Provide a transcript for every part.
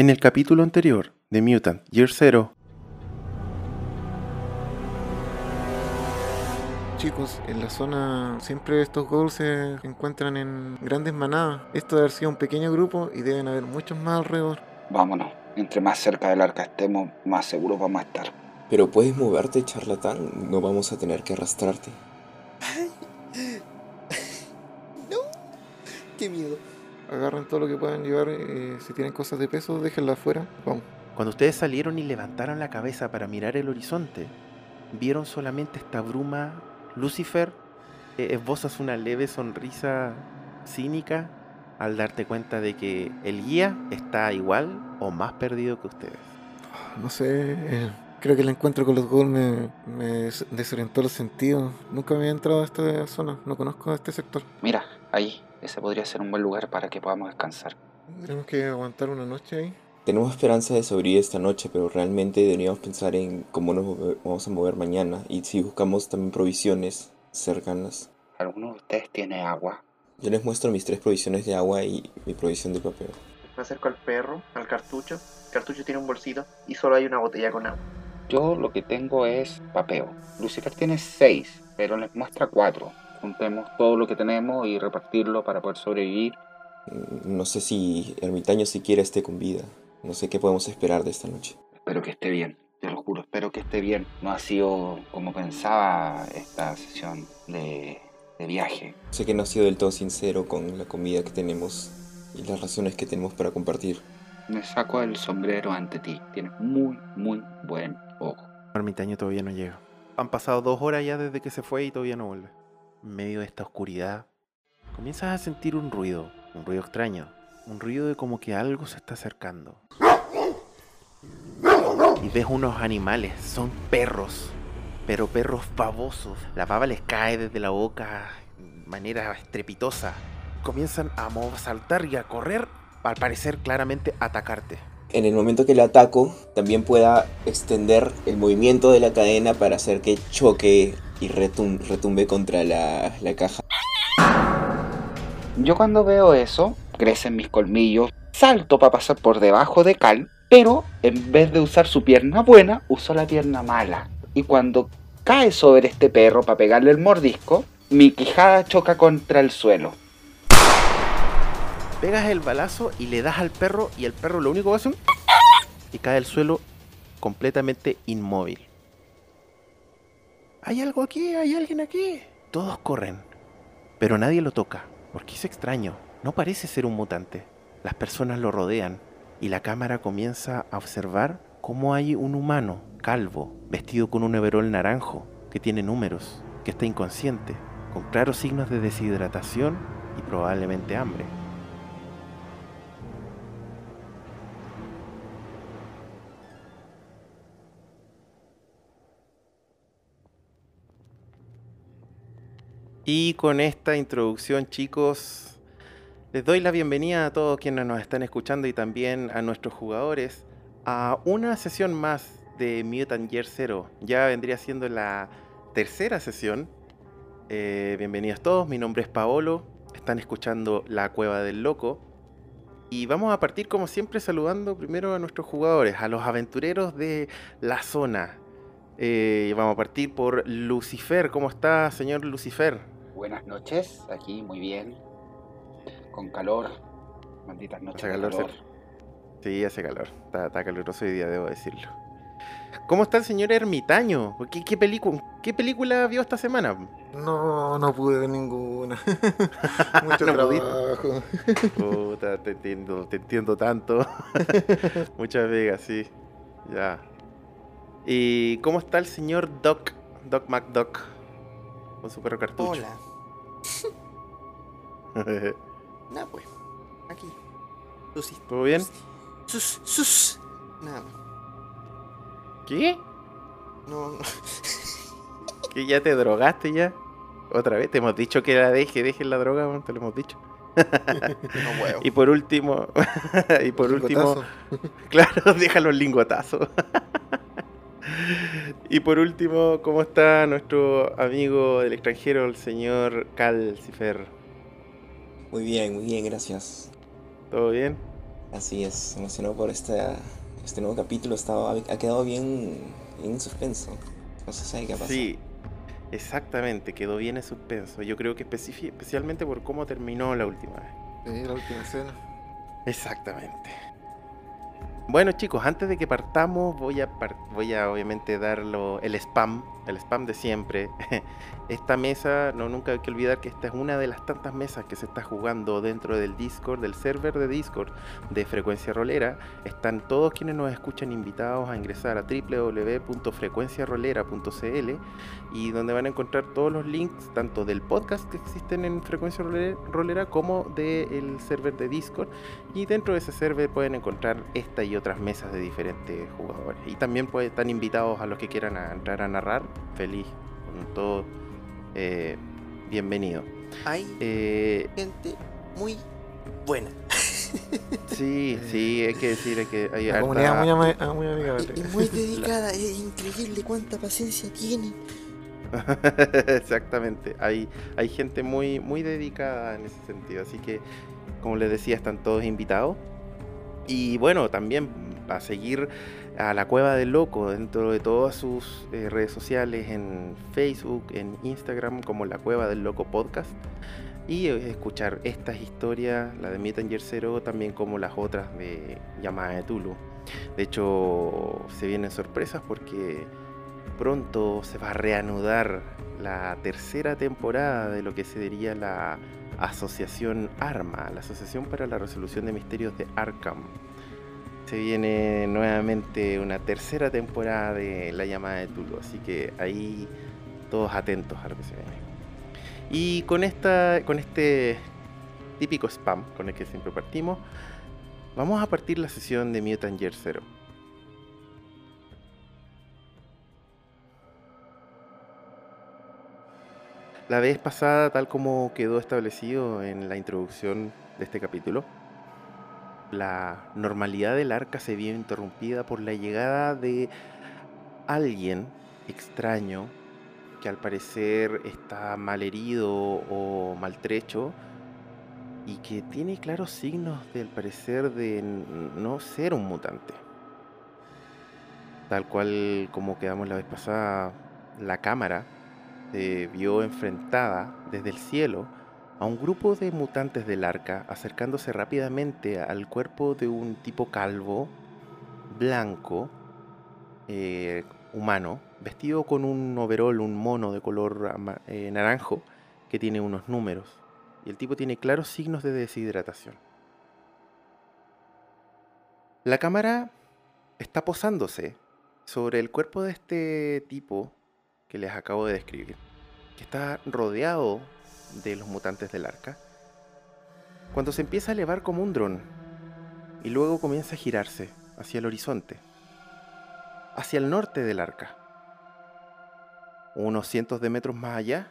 En el capítulo anterior de Mutant Year Zero, Chicos, en la zona siempre estos goals se encuentran en grandes manadas. Esto debe haber sido un pequeño grupo y deben haber muchos más alrededor. Vámonos. Entre más cerca del arca estemos, más seguros vamos a estar. Pero puedes moverte, charlatán. No vamos a tener que arrastrarte. no. Qué miedo. Agarren todo lo que puedan llevar. eh, si tienen cosas de peso, déjenla afuera. Vamos. cuando ustedes salieron y levantaron la cabeza para mirar el horizonte, vieron solamente esta bruma. Lucifer, eh, esbozas una leve sonrisa cínica al darte cuenta de que el guía está igual o más perdido que ustedes. No sé. eh, creo que el encuentro con los goals me, me des- desorientó los sentidos. Nunca me había entrado a esta zona. No conozco este sector. Mira, ahí. Ese podría ser un buen lugar para que podamos descansar. Tenemos que aguantar una noche ahí. Tenemos esperanza de sobrevivir esta noche, pero realmente deberíamos pensar en cómo nos move- vamos a mover mañana y si buscamos también provisiones cercanas. ¿Alguno de ustedes tiene agua? Yo les muestro mis tres provisiones de agua y mi provisión de papel. Me acerco al perro, al cartucho. El cartucho tiene un bolsito y solo hay una botella con agua. Yo lo que tengo es papeo. Lucifer tiene seis, pero les muestra cuatro. Juntemos todo lo que tenemos y repartirlo para poder sobrevivir. Mm, No sé si Ermitaño siquiera esté con vida. No sé qué podemos esperar de esta noche. Espero que esté bien, te lo juro, espero que esté bien. No ha sido como pensaba esta sesión de, de viaje. Sé que no ha sido del todo sincero con la comida que tenemos y las razones que tenemos para compartir. Me saco el sombrero ante ti. Tienes muy, muy buen ojo. Ermitaño todavía no llega. Han pasado dos horas ya desde que se fue y todavía no vuelve. En medio de esta oscuridad, comienzas a sentir un ruido, un ruido extraño, un ruido de como que algo se está acercando. Y ves unos animales, son perros, pero perros babosos. La baba les cae desde la boca de manera estrepitosa. Comienzan a saltar y a correr, al parecer claramente atacarte. En el momento que le ataco, también pueda extender el movimiento de la cadena para hacer que choque y retum- retumbe contra la, la caja. Yo cuando veo eso, crecen mis colmillos, salto para pasar por debajo de Cal, pero en vez de usar su pierna buena, uso la pierna mala. Y cuando cae sobre este perro para pegarle el mordisco, mi quijada choca contra el suelo. Pegas el balazo y le das al perro y el perro lo único que hace es un... y cae al suelo completamente inmóvil. ¿Hay algo aquí? ¿Hay alguien aquí? Todos corren, pero nadie lo toca, porque es extraño. No parece ser un mutante. Las personas lo rodean y la cámara comienza a observar cómo hay un humano calvo, vestido con un overol naranjo, que tiene números, que está inconsciente, con claros signos de deshidratación y probablemente hambre. Y con esta introducción, chicos, les doy la bienvenida a todos quienes nos están escuchando y también a nuestros jugadores a una sesión más de Mutant Year Zero. Ya vendría siendo la tercera sesión. Eh, bienvenidos todos, mi nombre es Paolo. Están escuchando La Cueva del Loco. Y vamos a partir como siempre saludando primero a nuestros jugadores, a los aventureros de la zona. Eh, vamos a partir por Lucifer. ¿Cómo está, señor Lucifer? Buenas noches, aquí muy bien. Con calor. Malditas noches. Hace calor, calor. Sí, hace calor. Está, está caluroso hoy día, debo decirlo. ¿Cómo está el señor Ermitaño? ¿Qué, qué, pelicu- ¿Qué película vio esta semana? No, no pude ver ninguna. Mucho No trabajo. Puta, te entiendo, te entiendo tanto. Muchas vegas, sí. Ya. ¿Y cómo está el señor Doc? Doc McDoc. Con su perro cartucho. Hola. Nada, pues. Aquí. Susi. ¿Todo bien? Sus, sus. Nada. ¿Qué? No, no. ¿Que ya te drogaste ya? Otra vez, te hemos dicho que la deje, deje la droga, te lo hemos dicho. No. Y por último, y por último, claro, déjalo el lingotazo. Y por último, ¿cómo está nuestro amigo del extranjero, el señor Calcifer? Muy bien, muy bien, gracias. ¿Todo bien? Así es, emocionado por este, este nuevo capítulo. Estaba, ha quedado bien, en suspenso. No se sabe qué ha pasado. Sí, exactamente, quedó bien en suspenso. Yo creo que especialmente por cómo terminó la última vez. Sí, la última escena. Exactamente. Bueno chicos, antes de que partamos voy a, voy a obviamente dar el spam, el spam de siempre. Esta mesa, no nunca hay que olvidar que esta es una de las tantas mesas que se está jugando dentro del Discord, del server de Discord de Frecuencia Rolera. Están todos quienes nos escuchan invitados a ingresar a www.frecuenciarolera.cl y donde van a encontrar todos los links tanto del podcast que existen en Frecuencia Rolera, como del server de Discord y dentro de ese server pueden encontrar esta y otras mesas de diferentes jugadores. Y también pues, están invitados a los que quieran a entrar a narrar. Feliz, con todo eh, bienvenido. Hay Eh, gente muy buena. sí, sí, hay que decir hay que hay La harta- comunidad muy, ama- ah, muy amigable. y muy dedicada. Es increíble cuánta paciencia tienen. Exactamente, hay, hay gente muy, muy dedicada en ese sentido, así que como les decía, están todos invitados. Y bueno, también a seguir a la Cueva del Loco dentro de todas sus eh, redes sociales, en Facebook, en Instagram, como la Cueva del Loco Podcast. Y eh, escuchar estas historias, la de Mutant Year Zero, también como las otras de Llamada de Tulu. De hecho, se vienen sorpresas porque pronto se va a reanudar la tercera temporada de lo que sería la Asociación ARMA, la Asociación para la Resolución de Misterios de Arkham. Se viene nuevamente una tercera temporada de La Llamada de Tulu, así que ahí todos atentos a lo que se viene. Y con, esta, con este típico spam con el que siempre partimos, vamos a partir la sesión de Mutant Year Zero. La vez pasada, tal como quedó establecido en la introducción de este capítulo, la normalidad del arca se vio interrumpida por la llegada de alguien extraño que al parecer está malherido o maltrecho y que tiene claros signos del parecer de no ser un mutante. Tal cual como quedamos la vez pasada, la cámara se vio enfrentada desde el cielo a un grupo de mutantes del arca acercándose rápidamente al cuerpo de un tipo calvo, blanco, eh, humano, vestido con un overol, un mono de color eh, naranjo que tiene unos números. Y el tipo tiene claros signos de deshidratación. La cámara está posándose sobre el cuerpo de este tipo que les acabo de describir, que está rodeado de los mutantes del arca, cuando se empieza a elevar como un dron y luego comienza a girarse hacia el horizonte, hacia el norte del arca. Unos cientos de metros más allá,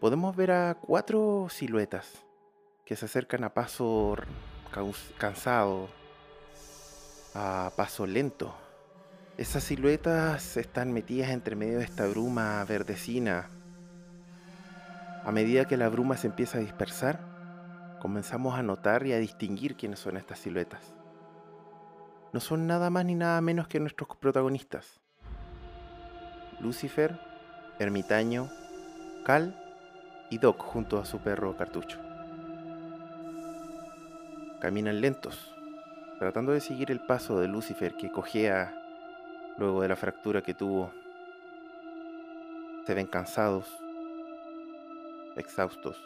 podemos ver a cuatro siluetas que se acercan a paso cansado, a paso lento. Esas siluetas están metidas entre medio de esta bruma verdecina. A medida que la bruma se empieza a dispersar, comenzamos a notar y a distinguir quiénes son estas siluetas. No son nada más ni nada menos que nuestros protagonistas. Lucifer, Ermitaño, Cal y Doc junto a su perro Cartucho. Caminan lentos, tratando de seguir el paso de Lucifer que cojea luego de la fractura que tuvo. Se ven cansados, exhaustos.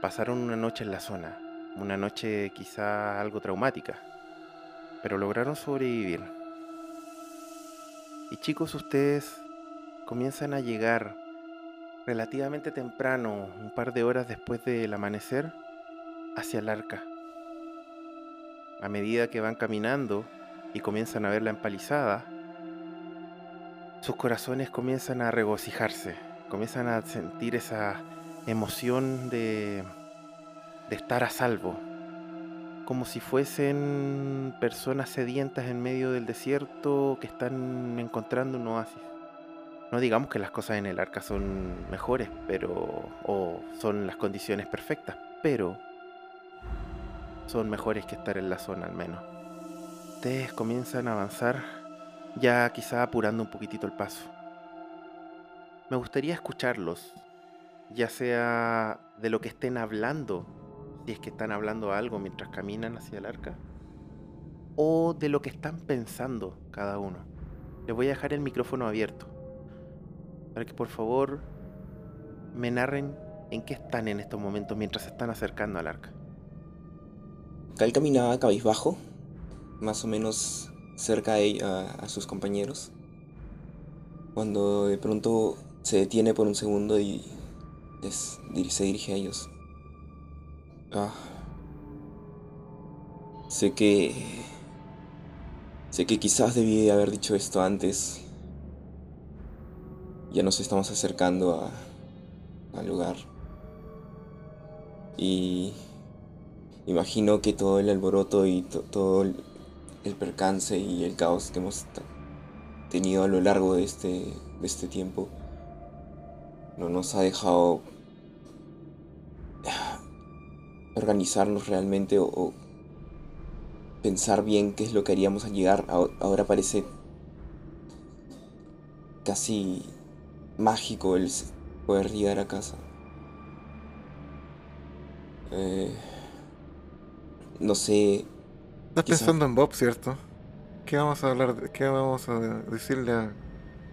Pasaron una noche en la zona, una noche quizá algo traumática, pero lograron sobrevivir. Y chicos, ustedes comienzan a llegar relativamente temprano, un par de horas después del amanecer, hacia el arca. A medida que van caminando y comienzan a ver la empalizada, sus corazones comienzan a regocijarse, comienzan a sentir esa emoción de, de estar a salvo, como si fuesen personas sedientas en medio del desierto que están encontrando un oasis. No digamos que las cosas en el arca son mejores, pero o son las condiciones perfectas, pero son mejores que estar en la zona al menos. Ustedes comienzan a avanzar, ya quizá apurando un poquitito el paso. Me gustaría escucharlos, ya sea de lo que estén hablando, si es que están hablando algo mientras caminan hacia el arca, o de lo que están pensando cada uno. Les voy a dejar el micrófono abierto, para que por favor me narren en qué están en estos momentos mientras se están acercando al arca. Cal caminaba cabizbajo, más o menos cerca a, a sus compañeros, cuando de pronto se detiene por un segundo y les se dirige a ellos. Ah. Sé que... Sé que quizás debí haber dicho esto antes. Ya nos estamos acercando a, al lugar. Y imagino que todo el alboroto y to- todo el percance y el caos que hemos tenido a lo largo de este, de este tiempo no nos ha dejado organizarnos realmente o, pensar bien qué es lo que haríamos al llegar. Ahora- parece casi mágico el poder llegar a casa. Eh, no sé, Estás Quizá- pensando en Bob, ¿cierto? ¿Qué vamos a hablar? de- ¿Qué vamos a decirle a,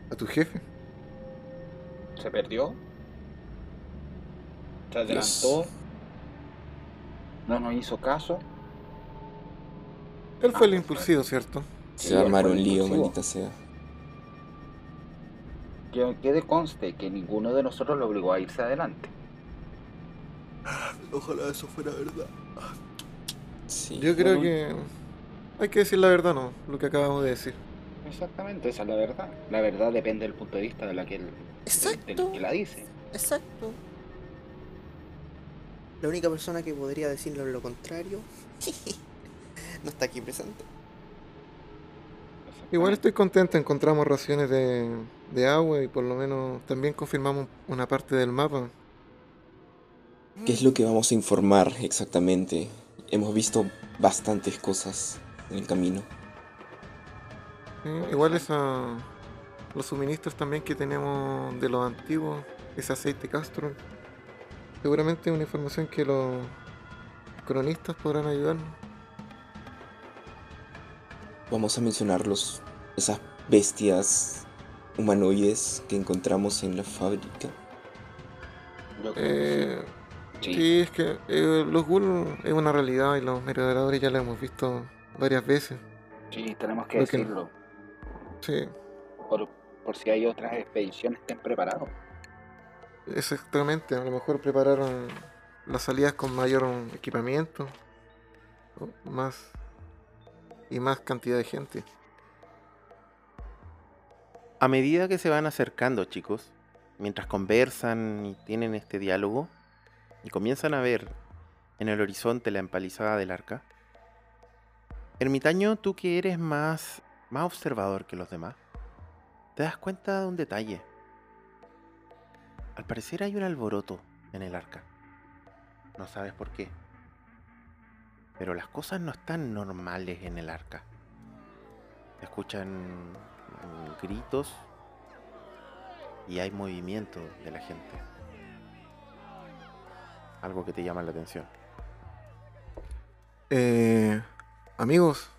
a tu jefe? Se perdió. Se adelantó. No nos hizo caso. Él fue el impulsivo, ¿cierto? Sí, se va a él armar fue un lío, maldita sea. Que quede conste que ninguno de nosotros lo obligó a irse adelante. Ojalá eso fuera verdad. Sí. Yo creo que hay que decir la verdad, ¿no? Lo que acabamos de decir. Exactamente, esa es la verdad. La verdad depende del punto de vista de la que, el- del- Exacto. del que la dice. Exacto. La única persona que podría decirle lo contrario no está aquí presente. Igual estoy contento, encontramos raciones de, de agua y por lo menos también confirmamos una parte del mapa. ¿Qué es lo que vamos a informar exactamente? Hemos visto bastantes cosas en el camino. Sí, igual esa, los suministros también que tenemos de los antiguos, ese aceite Castrol. Seguramente es una información que los cronistas podrán ayudarnos. Vamos a mencionar los, esas bestias humanoides que encontramos en la fábrica. Eh, sí. sí, es que eh, los ghouls es una realidad y los merodeadores ya lo hemos visto varias veces. Sí, tenemos que Lo que- decirlo. Sí, Por, por si hay otras expediciones que estén preparados. exactamente. A lo mejor prepararon las salidas con mayor equipamiento, o más y más cantidad de gente. A medida que se van acercando, chicos, mientras conversan y tienen este diálogo, y comienzan a ver en el horizonte la empalizada del arca, Ermitaño, tú que eres más, más observador que los demás, te das cuenta de un detalle. Al parecer hay un alboroto en el arca. No sabes por qué. Pero las cosas no están normales en el arca. Escuchan gritos y hay movimiento de la gente. Algo que te llama la atención. Eh, amigos,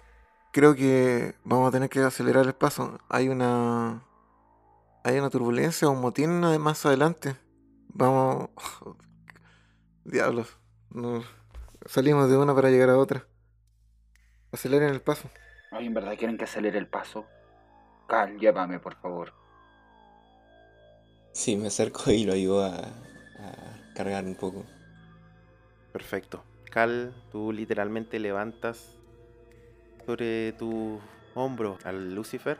creo que vamos a tener que acelerar el paso. Hay una hay una turbulencia, un motín más adelante. Vamos, diablos, no- salimos de una para llegar a otra. Aceleren el paso. Ay, ¿en verdad quieren que acelere el paso? Cal, llévame, por favor. Sí, me acerco y lo ayudo a, a cargar un poco. Perfecto. Cal, tú literalmente levantas sobre tu hombro al Lucifer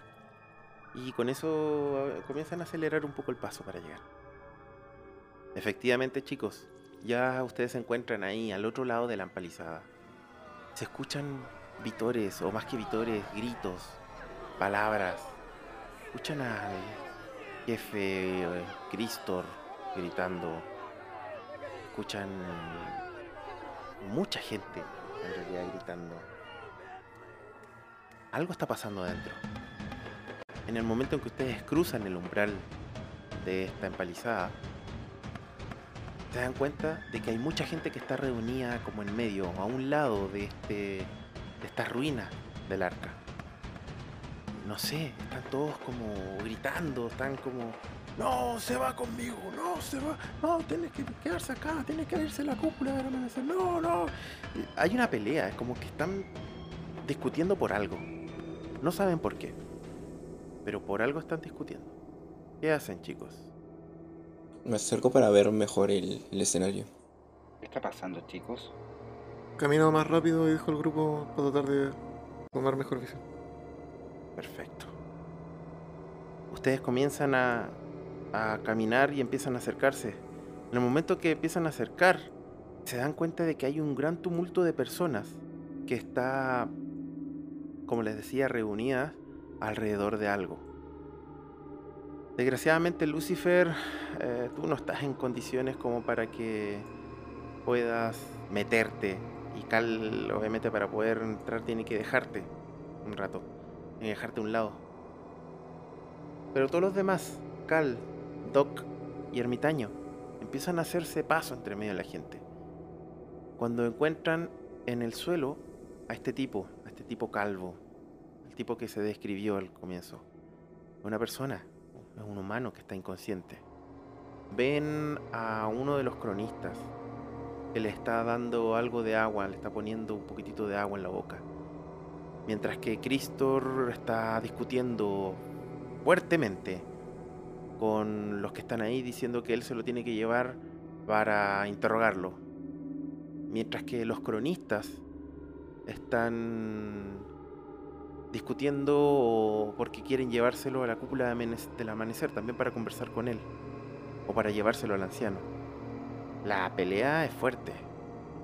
y con eso comienzan a acelerar un poco el paso para llegar. Efectivamente, chicos, ya ustedes se encuentran ahí al otro lado de la empalizada. Se escuchan vitores, o más que vitores, gritos, palabras. Escuchan al jefe eh, Cristor gritando. Escuchan mucha gente en realidad gritando. Algo está pasando adentro. En el momento en que ustedes cruzan el umbral de esta empalizada, se dan cuenta de que hay mucha gente que está reunida como en medio, a un lado de, este, de estas ruinas del arca. No sé, están todos como gritando, están como, no, se va conmigo, no, se va, no, tienes que quedarse acá, tienes que irse a la cúpula del amanecer, no, no. Hay una pelea, es como que están discutiendo por algo. No saben por qué, pero por algo están discutiendo. ¿Qué hacen, chicos? Me acerco para ver mejor el, el escenario. ¿Qué está pasando, chicos? Camino más rápido y dejo el grupo para tratar de tomar mejor visión. Perfecto. Ustedes comienzan a, a caminar y empiezan a acercarse. En el momento que empiezan a acercar, se dan cuenta de que hay un gran tumulto de personas que está, como les decía, reunidas alrededor de algo. Desgraciadamente, Lucifer, eh, tú no estás en condiciones como para que puedas meterte. Y Cal, obviamente, para poder entrar tiene que dejarte un rato. Tiene dejarte a un lado. Pero todos los demás, Cal, Doc y Ermitaño, empiezan a hacerse paso entre medio de la gente. Cuando encuentran en el suelo a este tipo, a este tipo calvo, el tipo que se describió al comienzo. Una persona, es un humano que está inconsciente. Ven a uno de los cronistas que le está dando algo de agua, le está poniendo un poquitito de agua en la boca. Mientras que Cristor está discutiendo fuertemente con los que están ahí diciendo que él se lo tiene que llevar para interrogarlo. Mientras que los cronistas están discutiendo porque quieren llevárselo a la cúpula del amanecer también para conversar con él o para llevárselo al anciano. La pelea es fuerte.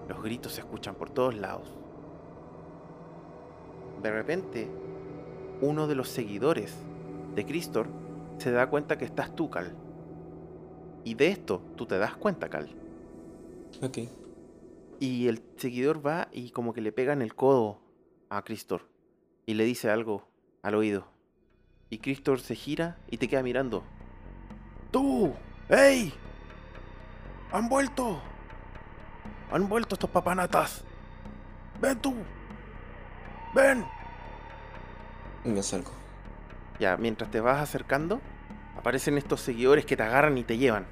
Los gritos se escuchan por todos lados. De repente, uno de los seguidores de Cristor se da cuenta que estás tú, Cal. Y de esto tú te das cuenta, Cal. Ok. Y el seguidor va y como que le pega en el codo a Cristor. Y le dice algo al oído. Y Cristor se gira y te queda mirando. ¡Tú! ¡Ey! ¡Han vuelto! ¡Han vuelto estos papanatas! ¡Ven tú! ¡Ven! Me acerco. Ya, mientras te vas acercando, aparecen estos seguidores que te agarran y te llevan.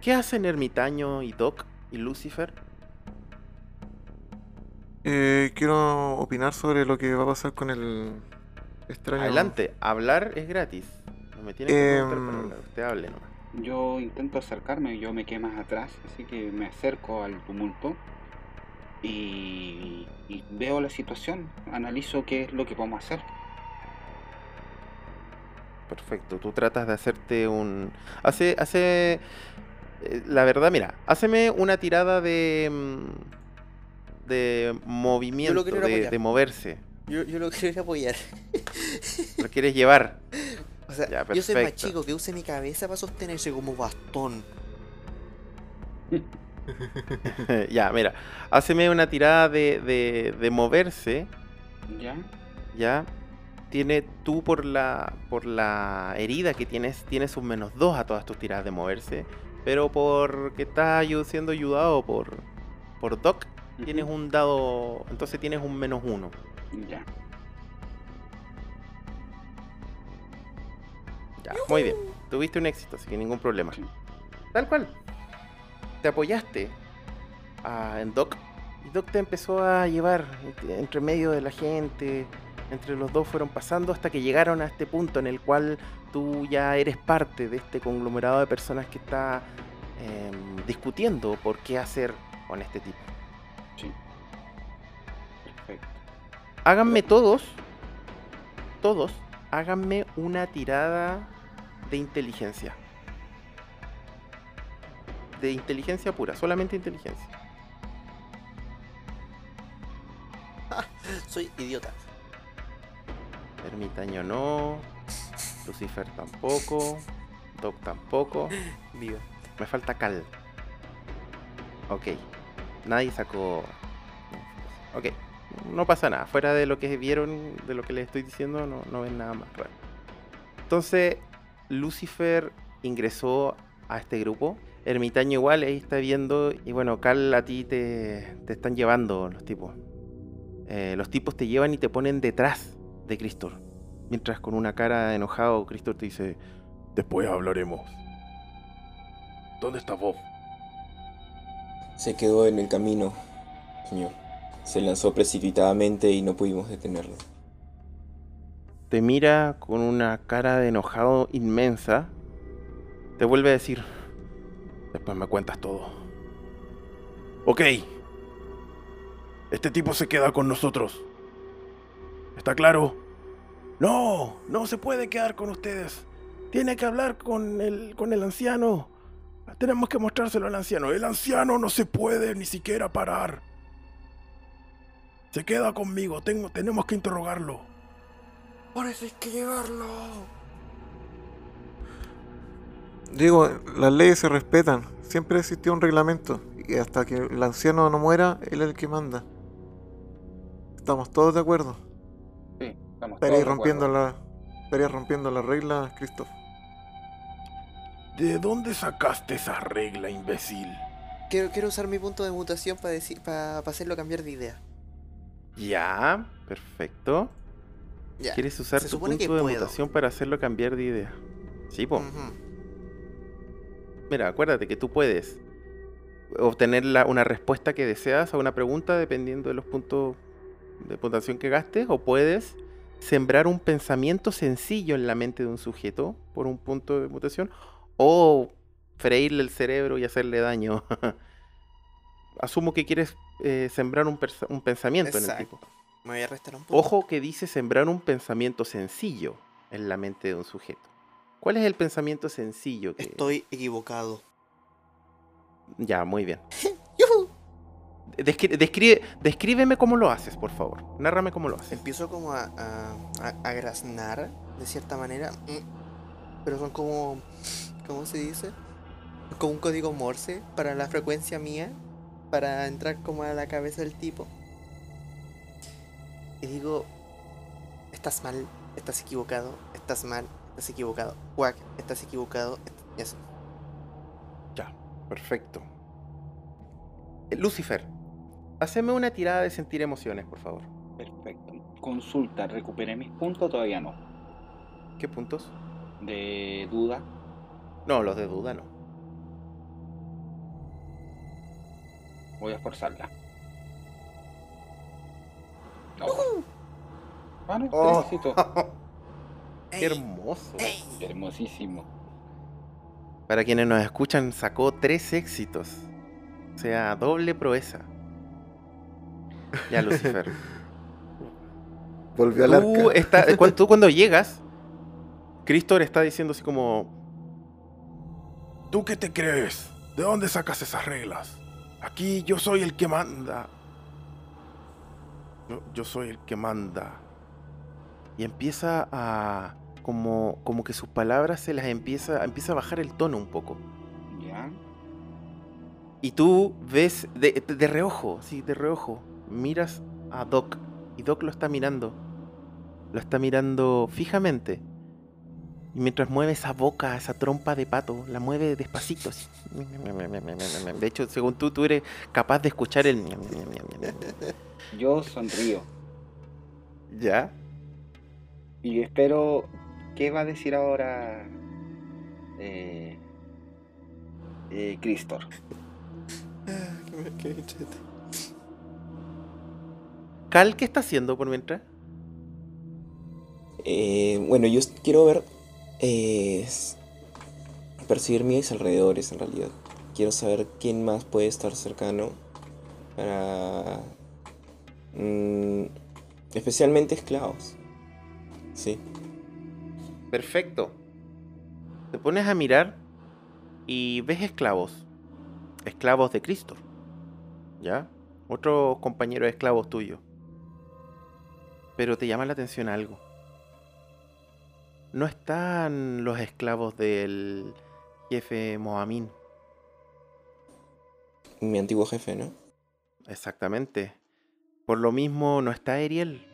¿Qué hacen Ermitaño y Doc y Lucifer? Eh, quiero opinar sobre lo que va a pasar con el extraño. Adelante, hablar es gratis. No me tiene que preguntar para hablar, usted hable nomás. Yo intento acercarme, yo me quedé más atrás, así que me acerco al tumulto y, y veo la situación, analizo qué es lo que podemos hacer. Perfecto, tú tratas de hacerte un... Hace, hace... eh, La verdad, mira, háceme una tirada de... mm, De movimiento, de, moverse. Yo, yo lo quiero ir a apoyar. Lo quieres llevar. O sea, Ya, yo soy más chico que use mi cabeza para sostenerse como bastón. ya, mira, háceme una tirada de, de, de moverse, ¿Ya? ¿ya? Tiene tú por la por la herida que tienes, tienes un menos 2 a todas tus tiradas de moverse, pero porque estás siendo ayudado por, por Doc, tienes un dado, entonces tienes un menos 1. Ya. Ya, muy bien. Tuviste un éxito, así que ningún problema. Sí. Tal cual. Te apoyaste a- en Doc y Doc te empezó a llevar ent- entre medio de la gente. Entre los dos fueron pasando hasta que llegaron a este punto en el cual tú ya eres parte de este conglomerado de personas que está em, discutiendo por qué hacer con este tipo. Sí. Perfecto. Háganme todos, todos, háganme una tirada de inteligencia. De inteligencia pura, solamente inteligencia. Soy idiota. Ermitaño no, Lucifer tampoco, Doc tampoco, Viva. me falta Cal. Ok, nadie sacó Ok, no pasa nada. Fuera de lo que vieron, de lo que les estoy diciendo, no, no ven nada más raro. Entonces, Lucifer ingresó a este grupo. Ermitaño igual ahí está viendo. Y bueno, Cal, a ti te, te están llevando los tipos. Eh, los tipos te llevan y te ponen detrás de Cristor. Mientras con una cara de enojado, Cristor te dice: Después hablaremos. ¿Dónde está Bob? Se quedó en el camino, señor. Se lanzó precipitadamente y no pudimos detenerlo. te mira con una cara de enojado inmensa, te vuelve a decir, después me cuentas todo. Ok, este tipo se queda con nosotros. ¿Está claro? No, no se puede quedar con ustedes. Tiene que hablar con el, con el anciano. Tenemos que mostrárselo al anciano. El anciano no se puede ni siquiera parar. Se queda conmigo, tengo, tenemos que interrogarlo. Por eso hay que llevarlo. Digo, las leyes se respetan. Siempre existió un reglamento. Y hasta que el anciano no muera, él es el que manda. Estamos todos de acuerdo. Estamos Estaría todos de rompiendo la. Estaría rompiendo las reglas, Christoph. ¿De dónde sacaste esa regla, imbécil? Quiero, quiero usar mi punto de mutación para decir, para hacerlo cambiar de idea. Ya, perfecto. Ya. ¿Quieres usar se tu punto de puedo. mutación para hacerlo cambiar de idea? Sí, po. Mira, acuérdate que tú puedes obtener la- una respuesta que deseas a una pregunta dependiendo de los puntos de puntuación que gastes, o puedes sembrar un pensamiento sencillo en la mente de un sujeto por un punto de mutación, o freírle el cerebro y hacerle daño. Asumo que quieres eh, sembrar un, pensamiento en el tipo. Me voy a restar un punto. Ojo que dice sembrar un pensamiento sencillo en la mente de un sujeto. ¿Cuál es el pensamiento sencillo? Que... Estoy equivocado. Ya, muy bien. Describe, descríbeme cómo lo haces, por favor. Nárrame cómo lo haces. Empiezo como a, a, a- graznar, de cierta manera. mm, Pero son como. ¿Cómo se dice? Como un código Morse para la frecuencia mía. Para entrar como a la cabeza del tipo. Y digo. Estás mal, estás equivocado, estás mal, estás equivocado. Quack, estás equivocado. est- Eso. Ya, perfecto. Eh, Lucifer, haceme una tirada de sentir emociones, por favor. Perfecto. Consulta, ¿recuperé mis puntos? Todavía no. ¿Qué puntos? De duda. No, los de duda no. Voy a esforzarla. No. Bueno, Oh. éxito. Qué hermoso. ¡Ey! Hermosísimo. Para quienes nos escuchan, sacó tres éxitos. O sea, doble proeza. Ya, Lucifer. Volvió al arca. está- cuando, tú cuando llegas, Cristor está diciendo así como... ¿Tú qué te crees? ¿De dónde sacas esas reglas? Aquí yo soy el que manda. Yo, yo soy el que manda. Y empieza a... Como, como que sus palabras se las empieza, empieza a bajar el tono un poco. Ya. Y tú ves de, de reojo, sí, de reojo, miras a Doc y Doc lo está mirando. Lo está mirando fijamente. Y mientras mueve esa boca, esa trompa de pato, la mueve despacito. así. De hecho, según tú, tú eres capaz de escuchar el... Yo sonrío. ¿Ya? Y espero. ¿Qué va a decir ahora? Eh. Eh, Cristor. Ah, qué qué chete. Cal, ¿qué está haciendo por mientras? Eh, bueno, yo quiero ver. eh, percibir mis alrededores en realidad. Quiero saber quién más puede estar cercano para. mm, especialmente esclavos. Sí. Perfecto. Te pones a mirar y ves esclavos. Esclavos de Cristo. ¿Ya? Otros compañeros esclavos tuyos. Pero te llama la atención algo. No están los esclavos del jefe Mohamín. Mi antiguo jefe, ¿no? Exactamente. Por lo mismo no está Ariel.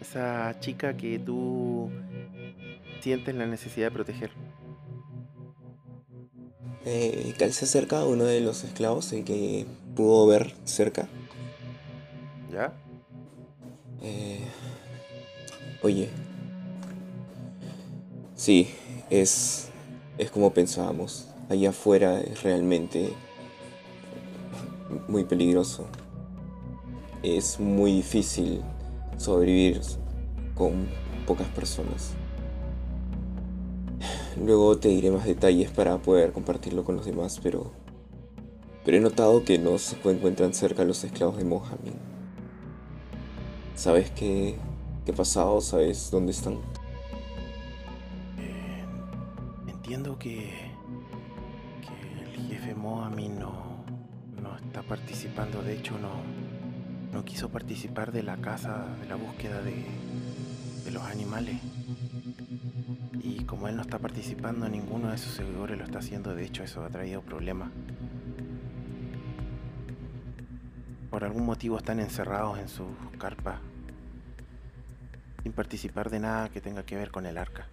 Esa chica que tú sientes la necesidad de proteger. Eh, Cal se acerca a uno de los esclavos, el que pudo ver cerca. ¿Ya? Eh, oye. Sí, es, es como pensábamos. Allá afuera es realmente muy peligroso. Es muy difícil sobrevivir con pocas personas. Luego te diré más detalles para poder compartirlo con los demás, pero... Pero he notado que no se encuentran cerca los esclavos de Mohamed. ¿Sabes qué, qué pasado? ¿Sabes dónde están? Eh, entiendo que, que el jefe Mohamed no, no está participando. De hecho, no, no quiso participar de la caza, de la búsqueda de, de los animales. Y como él no está participando, ninguno de sus seguidores lo está haciendo. De hecho, eso ha traído problemas. Por algún motivo están encerrados en sus carpas. Sin participar de nada que tenga que ver con el arca.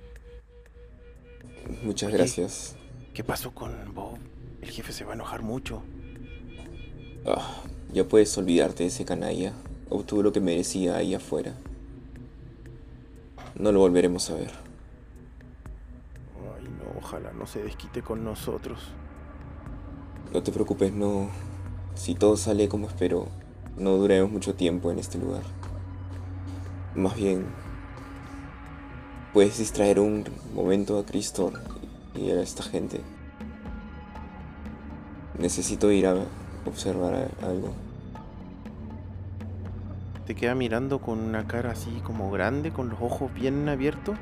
Muchas Oye. gracias. ¿Qué pasó con Bob? El jefe se va a enojar mucho. Ah, ya puedes olvidarte de ese canalla. Obtuvo lo que merecía ahí afuera. No lo volveremos a ver. Ay, no, ojalá no se desquite con nosotros. No te preocupes, no. Si todo sale como espero, no duraremos mucho tiempo en este lugar. Más bien, puedes distraer un momento a Cristor y a esta gente. Necesito ir a observar algo. Te queda mirando con una cara así como grande, con los ojos bien abiertos.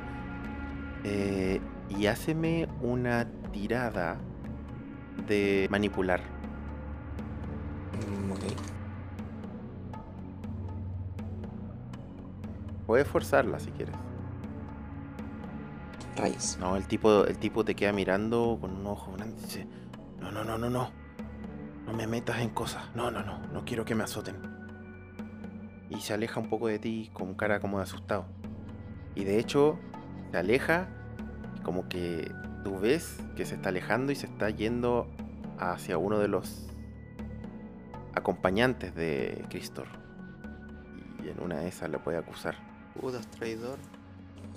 Eh, y háceme una tirada de manipular. Mm, Puedes forzarla si quieres. Rayos. No, el tipo, el tipo te queda mirando con un ojo grande y dice, no, no, no, no, no. No me metas en cosas. No, no, no. No quiero que me azoten. Y se aleja un poco de ti con cara como de asustado. Y de hecho, se aleja como que tú ves que se está alejando y se está yendo hacia uno de los acompañantes de Cristor. Y en una de esas le puede acusar. Judas traidor.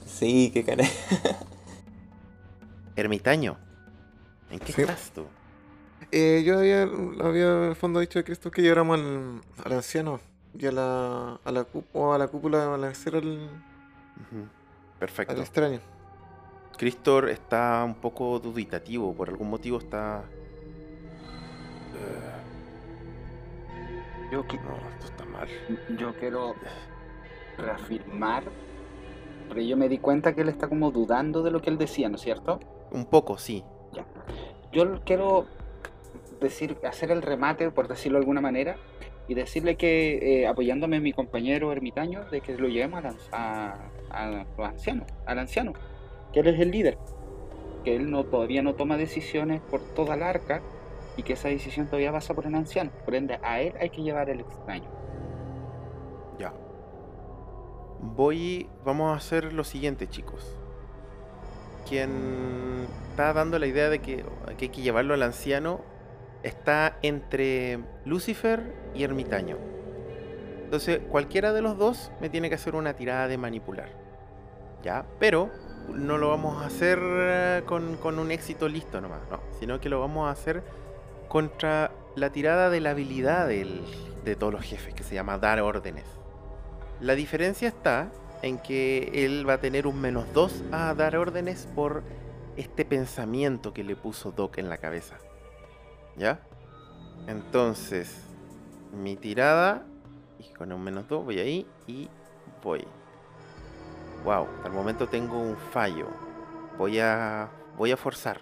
Sí, qué cara. Ermitaño, ¿en qué Sí. estás tú? Eh, yo había, había en el fondo dicho que esto que lleváramos al, al anciano y a la, a la, o a la cúpula de balancear al, Perfecto. al extraño. Cristor está un poco duditativo, por algún motivo está... Eh, Yo, no, esto está mal. yo quiero reafirmar, pero yo me di cuenta que él está como dudando de lo que él decía, ¿no es cierto? Un poco, sí. Yo quiero decir, hacer el remate, por decirlo de alguna manera, y decirle que, eh, apoyándome mi compañero ermitaño, de que lo llevemos al a, a los ancianos, al anciano, que él es el líder, que él no, todavía no toma decisiones por toda la arca y que esa decisión todavía pasa por el anciano. Por ende, a él hay que llevar el extraño. Ya. Voy... Vamos a hacer lo siguiente, chicos. Quien está dando la idea de que, hay que llevarlo al anciano está entre Lucifer y Ermitaño. Entonces, cualquiera de los dos me tiene que hacer una tirada de manipular. ¿Ya? Pero no lo vamos a hacer eh, con, un éxito listo nomás, no. Sino que lo vamos a hacer contra la tirada de la habilidad de todos los jefes, que se llama dar órdenes. La diferencia está en que él va a tener un menos 2 a dar órdenes por este pensamiento que le puso Doc en la cabeza. ¿Ya? Entonces, mi tirada, y con un menos 2 voy ahí y voy. Wow, el momento tengo un fallo. Voy a voy a forzar.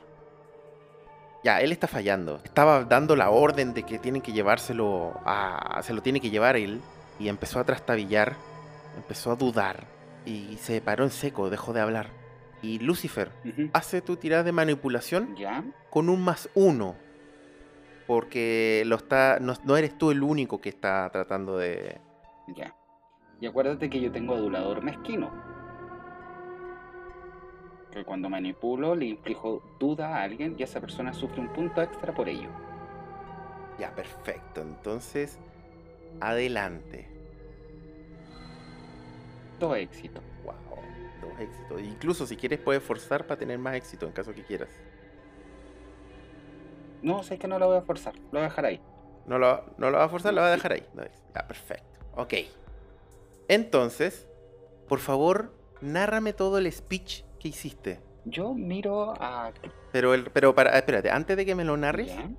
Ya, él está fallando. Estaba dando la orden de que tienen que llevárselo a se lo tiene que llevar él y empezó a trastabillar, empezó a dudar y se paró en seco, dejó de hablar. Y Lucifer, hace tu tirada de manipulación ¿Ya? con un más uno. Porque lo está, no, no eres tú el único que está tratando de, Ya. Y acuérdate que yo tengo adulador mezquino. Que cuando manipulo le inflijo duda a alguien y esa persona sufre un punto extra por ello. Ya, perfecto. Entonces, adelante. Todo éxito. Wow, dos éxitos. Incluso si quieres puedes forzar para tener más éxito en caso que quieras. No, sé que no lo voy a forzar. Lo voy a dejar ahí. No lo, no lo va a forzar, lo va a dejar ahí. Ya, perfecto. Ok. Entonces, por favor, nárrame todo el speech que hiciste. Yo miro a... Pero, el, pero para, espérate, antes de que me lo narres, ¿Ya?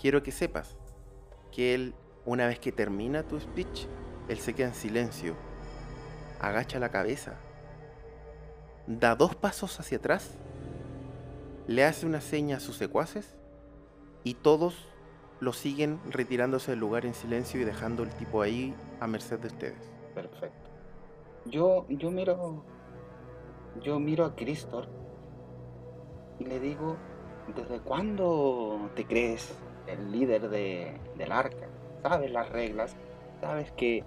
quiero que sepas que él, una vez que termina tu speech, él se queda en silencio, agacha la cabeza, da dos pasos hacia atrás, le hace una seña a sus secuaces y todos lo siguen retirándose del lugar en silencio y dejando el tipo ahí a merced de ustedes. Perfecto. Yo, yo miro. Yo miro a Cristor y le digo: ¿Desde cuándo te crees el líder de, del arca? ¿Sabes las reglas? ¿Sabes que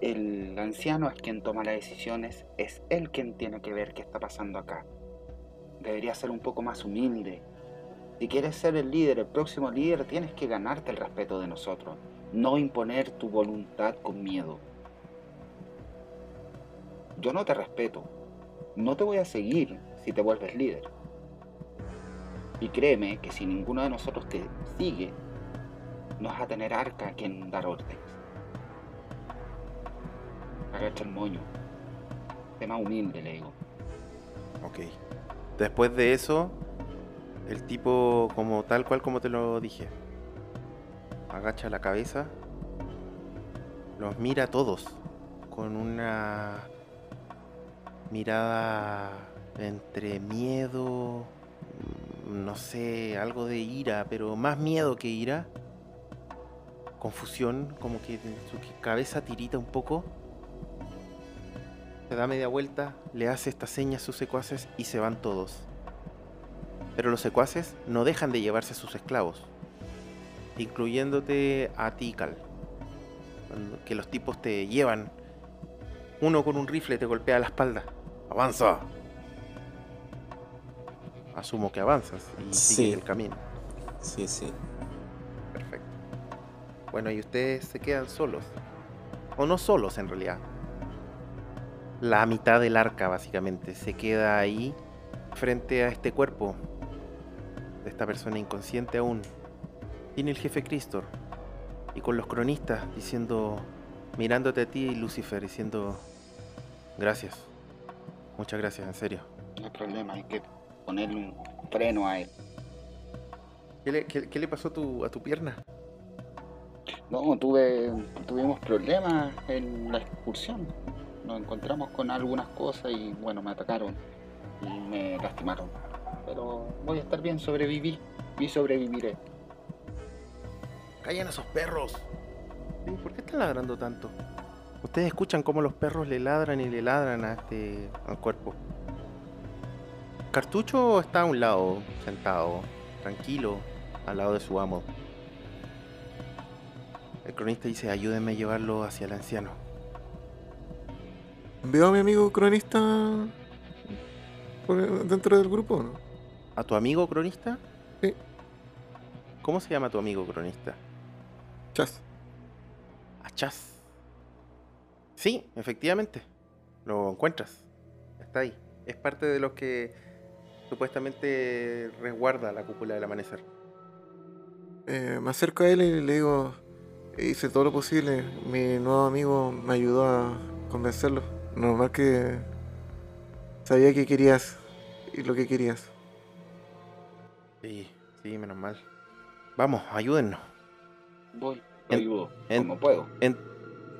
el anciano es quien toma las decisiones? Es él quien tiene que ver qué está pasando acá. Debería ser un poco más humilde. Si quieres ser el líder, el próximo líder, tienes que ganarte el respeto de nosotros. No imponer tu voluntad con miedo. Yo no te respeto. No te voy a seguir si te vuelves líder. Y créeme que si ninguno de nosotros te sigue, vas a tener arca quien dar órdenes. Agacha el moño. Más humilde, le digo. Ok. Después de eso, el tipo, como tal cual como te lo dije, agacha la cabeza, los mira a todos con una mirada entre miedo, no sé, algo de ira, pero más miedo que ira, confusión, como que su cabeza tirita un poco. Se da media vuelta, le hace esta seña a sus secuaces y se van todos. Pero los secuaces no dejan de llevarse a sus esclavos, incluyéndote a ti, Cal. Que los tipos te llevan. Uno con un rifle te golpea la espalda. ¡Avanza! Asumo que avanzas y Sí. sigues el camino. Sí, sí. Bueno, y ustedes se quedan solos. O no solos en realidad. La mitad del arca básicamente se queda ahí frente a este cuerpo de esta persona inconsciente aún. Tiene el jefe Cristor y con los cronistas diciendo, mirándote a ti Lucifer, diciendo, gracias. Muchas gracias, en serio. No hay problema, hay que ponerle un freno a él. ¿Qué le, qué- qué le pasó a tu, a tu pierna? No, tuve, tuvimos problemas en la excursión. Nos encontramos con algunas cosas y bueno, me atacaron y me lastimaron. Pero voy a estar bien, sobreviví y sobreviviré. ¡Callen esos perros! ¿Por qué están ladrando tanto? Ustedes escuchan cómo los perros le ladran y le ladran a este al cuerpo. Cartucho está a un lado, sentado, tranquilo, al lado de su amo. Cronista dice, ayúdenme a llevarlo hacia el anciano. Veo a mi amigo cronista dentro del grupo, ¿no? ¿A tu amigo cronista? Sí. ¿Cómo se llama tu amigo cronista? Chas. Achaz. Sí, efectivamente. Lo encuentras. Está ahí. Es parte de los que supuestamente resguarda la cúpula del amanecer. Eh, me acerco a él y le digo, hice todo lo posible. Mi nuevo amigo me ayudó a convencerlo. Normal que sabía que querías y lo que querías. Sí, sí, menos mal. Vamos, ayúdennos. Voy, En- ayudo en- como puedo. En-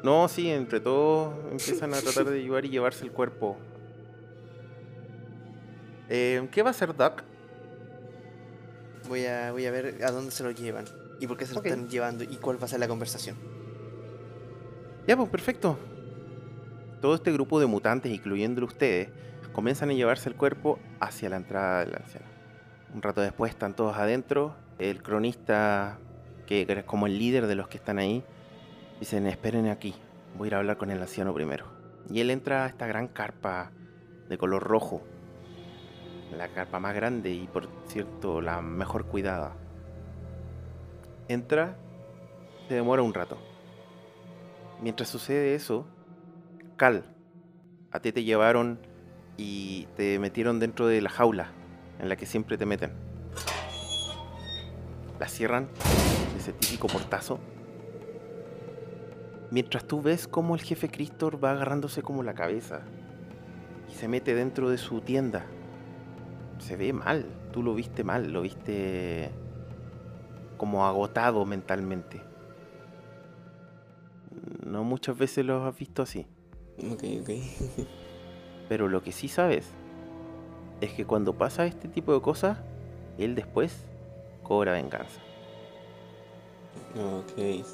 No, sí, entre todos empiezan a tratar de ayudar y llevarse el cuerpo. Eh, ¿Qué va a hacer Duck? Voy a, voy a ver a dónde se lo llevan y por qué se lo están llevando y cuál va a ser la conversación. Ya, pues perfecto. Todo este grupo de mutantes, incluyendo ustedes, comienzan a llevarse el cuerpo hacia la entrada del anciano. Un rato después están todos adentro. El cronista, que es como el líder de los que están ahí, dicen, esperen aquí. voy a ir a hablar con el anciano primero. Y él entra a esta gran carpa de color rojo. La carpa más grande y por cierto la mejor cuidada. Entra, se demora un rato. Mientras sucede eso, Cal, a ti te llevaron y te metieron dentro de la jaula en la que siempre te meten. La cierran, ese típico portazo. Mientras tú ves cómo el jefe Cristor va agarrándose como la cabeza y se mete dentro de su tienda. Se ve mal, tú lo viste mal, lo viste como agotado mentalmente. No muchas veces lo has visto así. Ok, ok. Pero lo que sí sabes es que cuando pasa este tipo de cosas, él después cobra venganza. ok.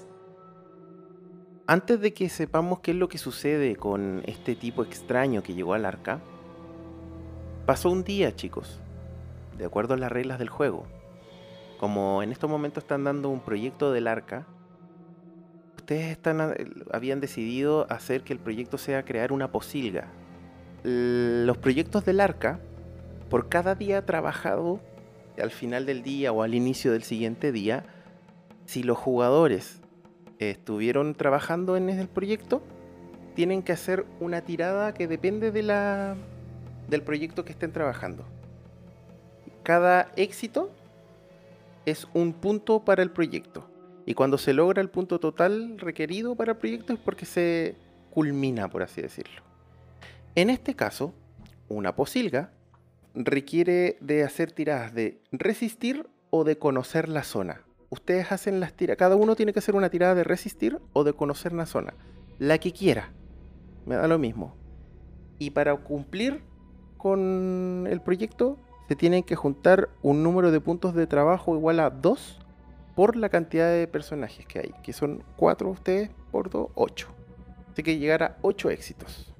Antes de que sepamos qué es lo que sucede con este tipo extraño que llegó al arca, pasó un día, chicos, de acuerdo a las reglas del juego. Como en estos momentos están dando un proyecto del arca, ustedes están, habían decidido hacer que el proyecto sea crear una posilga. Los proyectos del arca, por cada día trabajado, al final del día o al inicio del siguiente día, si los jugadores estuvieron trabajando en el proyecto, tienen que hacer una tirada que depende de la, del proyecto que estén trabajando. Cada éxito es un punto para el proyecto. Y cuando se logra el punto total requerido para el proyecto es porque se culmina, por así decirlo. En este caso, una posilga requiere de hacer tiradas de resistir o de conocer la zona. Ustedes hacen las tiradas, cada uno tiene que hacer una tirada de resistir o de conocer la zona. La que quiera. Me da lo mismo. Y para cumplir con el proyecto, se tienen que juntar un número de puntos de trabajo igual a 2 por la cantidad de personajes que hay, que son 4 ustedes por 2, 8. Así que llegar a 8 éxitos.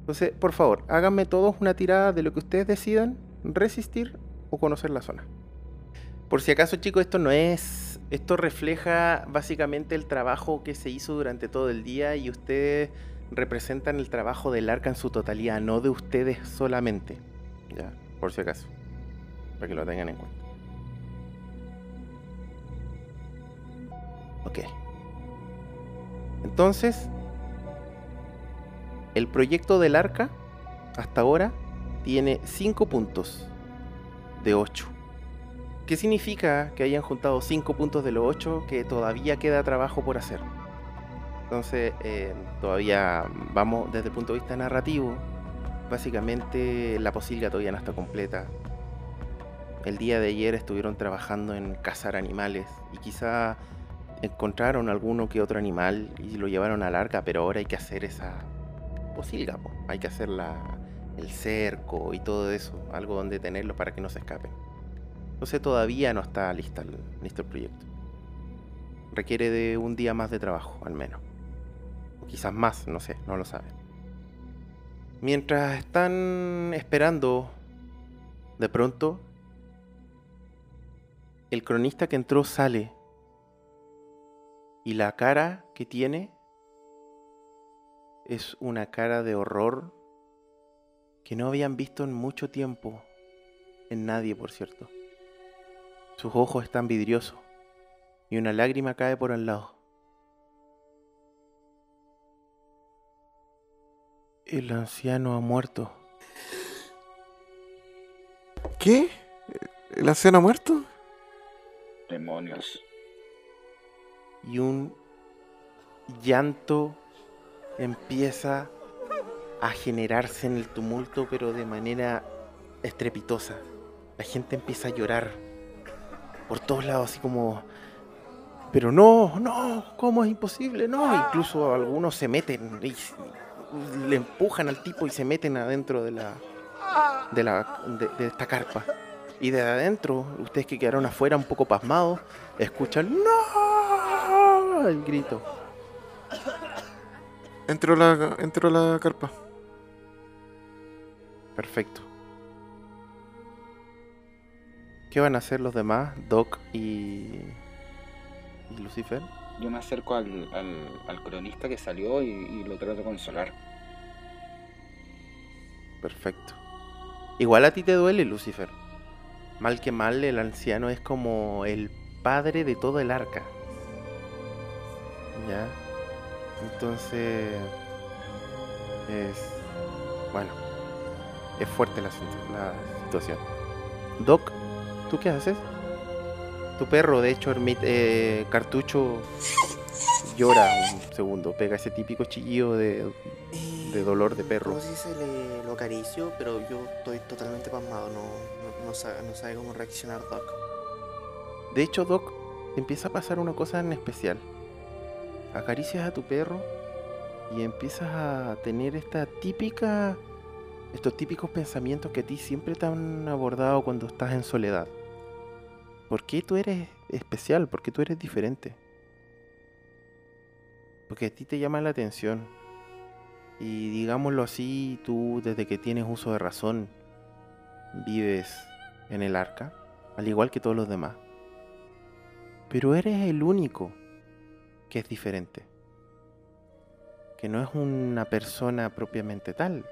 Entonces, por favor, háganme todos una tirada de lo que ustedes decidan, resistir o conocer la zona. Por si acaso, chicos, esto no es. Esto refleja básicamente el trabajo que se hizo durante todo el día y ustedes representan el trabajo del arca en su totalidad, no de ustedes solamente. Ya, por si acaso. Para que lo tengan en cuenta. Ok. Entonces, el proyecto del arca hasta ahora tiene 5 puntos de 8. ¿Qué significa que hayan juntado 5 puntos de los 8 que todavía queda trabajo por hacer? Entonces, eh, todavía vamos desde el punto de vista narrativo. Básicamente, la posilga todavía no está completa. El día de ayer estuvieron trabajando en cazar animales y quizá encontraron alguno que otro animal y lo llevaron al arca, pero ahora hay que hacer esa posilga, po. hay que hacer el cerco y todo eso, algo donde tenerlo para que no se escapen. Entonces todavía no está listo el proyecto. Requiere de un día más de trabajo, al menos. O quizás más, no sé, no lo saben. Mientras están esperando, de pronto, el cronista que entró sale. Y la cara que tiene es una cara de horror que no habían visto en mucho tiempo. En nadie, por cierto. Sus ojos están vidriosos y una lágrima cae por al lado. El anciano ha muerto. ¿Qué? ¿El anciano ha muerto? Demonios. y un llanto empieza a generarse en el tumulto, pero de manera estrepitosa. La gente empieza a llorar por todos lados, así como, pero no, no, ¿cómo es imposible? No, incluso algunos se meten y le empujan al tipo y se meten adentro de la, de la, de, de esta carpa. Y de adentro, ustedes que quedaron afuera un poco pasmados, escuchan ¡No! el grito. Entró la, entró la carpa. Perfecto. ¿Qué van a hacer los demás, Doc y, y Lucifer? Yo me acerco al, al- al cronista que salió y, lo trato de consolar. Perfecto. Igual a ti te duele, Lucifer. Mal que mal, el anciano es como el padre de todo el arca. ¿Ya? Entonces... Es... Bueno. Es fuerte la, la situación. Doc, ¿tú qué haces? Tu perro, de hecho, Hermit- eh, Cartucho llora un segundo. Pega ese típico chillido de, de dolor de perro. ¿Cómo se dice? Le, lo acaricio, pero yo estoy totalmente pasmado. No, no, no sabe, no sabe cómo reaccionar Doc. De hecho, Doc, empieza a pasar una cosa en especial. Acaricias a tu perro y empiezas a tener esta típica, estos típicos pensamientos que a ti siempre te han abordado cuando estás en soledad. ¿Por qué tú eres especial? ¿Por qué tú eres diferente? Porque a ti te llama la atención. Y digámoslo así, tú desde que tienes uso de razón vives en el arca, al igual que todos los demás. Pero eres el único que es diferente. Que no es una persona propiamente tal.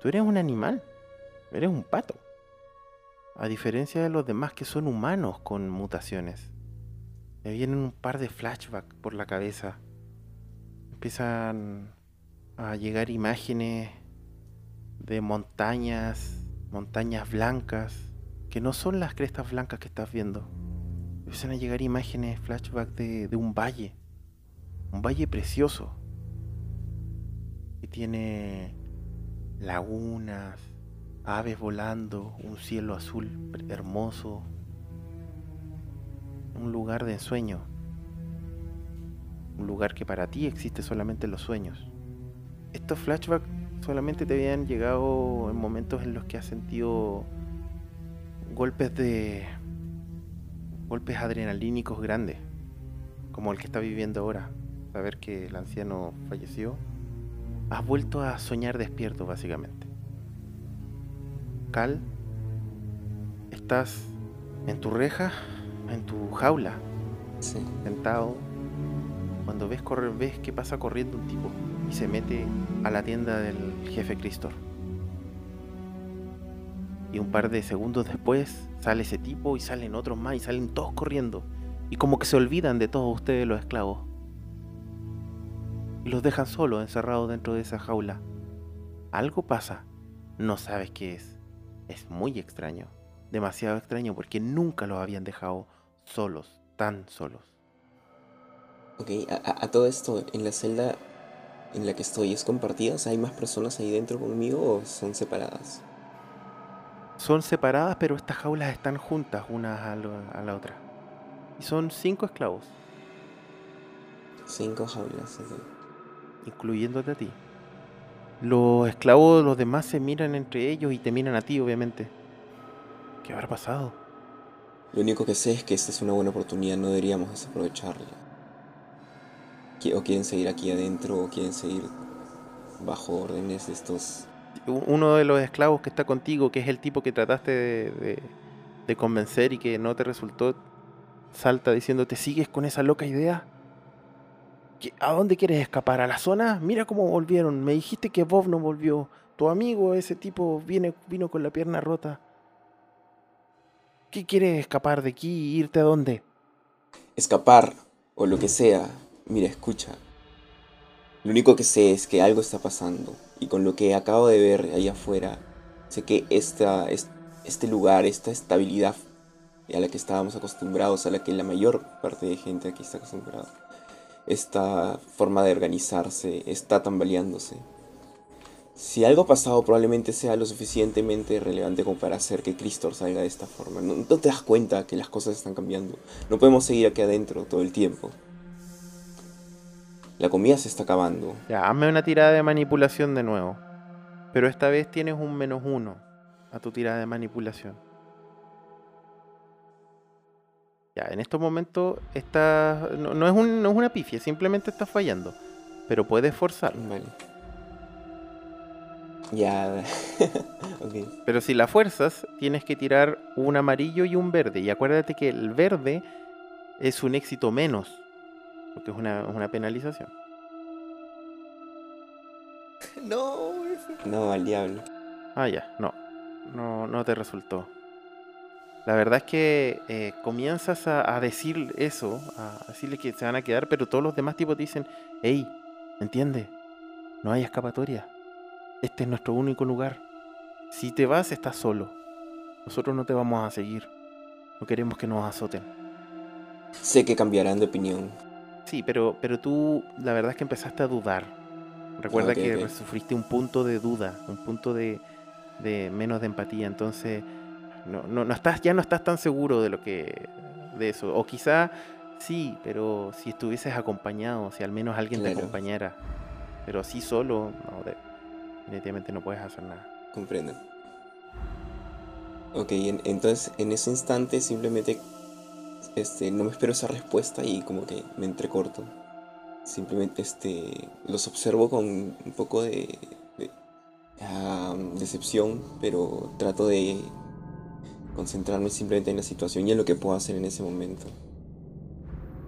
Tú eres un animal. Eres un pato. A diferencia de los demás que son humanos con mutaciones. Me vienen un par de flashbacks por la cabeza. Empiezan a llegar imágenes de montañas, montañas blancas, que no son las crestas blancas que estás viendo. Empiezan a llegar imágenes, flashback de, de un valle, un valle precioso, que tiene lagunas, aves volando, un cielo azul hermoso, un lugar de ensueño, un lugar que para ti existe solamente en los sueños. Estos flashbacks solamente te habían llegado en momentos en los que has sentido golpes de golpes adrenalínicos grandes, como el que está viviendo ahora. Saber que el anciano falleció. Has vuelto a soñar despierto, básicamente. Estás en tu reja, en tu jaula, Sí. sentado, cuando ves correr, ves que pasa corriendo un tipo y se mete a la tienda del jefe Cristor. Y un par de segundos después sale ese tipo y salen otros más y salen todos corriendo. Y como que se olvidan de todos ustedes los esclavos. Y los dejan solos, encerrados dentro de esa jaula. Algo pasa. No sabes qué es. Es muy extraño. Demasiado extraño porque nunca los habían dejado solos, tan solos. Ok, a, todo esto, en la celda en la que estoy, ¿es compartida? ¿hay más personas ahí dentro conmigo o son separadas? Son separadas, pero estas jaulas están juntas unas a, la otra. Y son cinco esclavos, Cinco jaulas. ok. incluyéndote a ti. Los esclavos, los demás se miran entre ellos y te miran a ti, obviamente. ¿Qué habrá pasado? Lo único que sé es que esta es una buena oportunidad, no deberíamos desaprovecharla. O quieren seguir aquí adentro o quieren seguir bajo órdenes de estos... Uno de los esclavos que está contigo, que es el tipo que trataste de, de- de convencer y que no te resultó, salta diciendo, ¿te sigues con esa loca idea? ¿Qué- ¿A dónde quieres escapar? ¿A la zona? Mira cómo volvieron. Me dijiste que Bob no volvió. Tu amigo, ese tipo, viene, vino con la pierna rota. ¿Qué quieres escapar de aquí? ¿Irte a dónde? escapar o lo que sea. Mira, escucha. Lo único que sé es que algo está pasando y con lo que acabo de ver ahí afuera, sé que esta, es- este lugar, esta estabilidad a la que estábamos acostumbrados, a la que la mayor parte de gente aquí está acostumbrada, esta forma de organizarse está tambaleándose. Si algo ha pasado, probablemente sea lo suficientemente relevante como para hacer que Cristor salga de esta forma. No, no te das cuenta que las cosas están cambiando. No podemos seguir aquí adentro todo el tiempo. La comida se está acabando. Ya, hazme una tirada de manipulación de nuevo. Pero esta vez tienes un menos uno a tu tirada de manipulación. Ya, en estos momentos está, no, no es un- no es una pifia, simplemente estás fallando. Pero puedes forzar. Vale. Ya. ok. Pero si la fuerzas, tienes que tirar un amarillo y un verde. Y acuérdate que el verde es un éxito menos, porque es una, una penalización. No, eso. No, al diablo. Ah, ya, no, no, no te resultó. La verdad es que eh, comienzas a, a decir eso, a decirle que se van a quedar, pero todos los demás tipos te dicen, hey, ¿entiendes? No hay escapatoria. Este es nuestro único lugar. Si te vas, estás solo. Nosotros no te vamos a seguir. No queremos que nos azoten. Sé que cambiarán de opinión. Sí, pero, pero tú la verdad es que empezaste a dudar. Recuerda que sufriste un punto de duda, un punto de, de menos de empatía. Entonces, no, no, no estás, ya no estás tan seguro de lo que. de eso. O quizá sí, pero si estuvieses acompañado, si al menos alguien te acompañara. Pero así solo, no, de- definitivamente no puedes hacer nada. Comprendo. Ok, en- entonces en ese instante simplemente este, no me espero esa respuesta y como que me entrecorto. Simplemente este, los observo con un poco de, de, decepción, pero trato de concentrarme simplemente en la situación y en lo que puedo hacer en ese momento.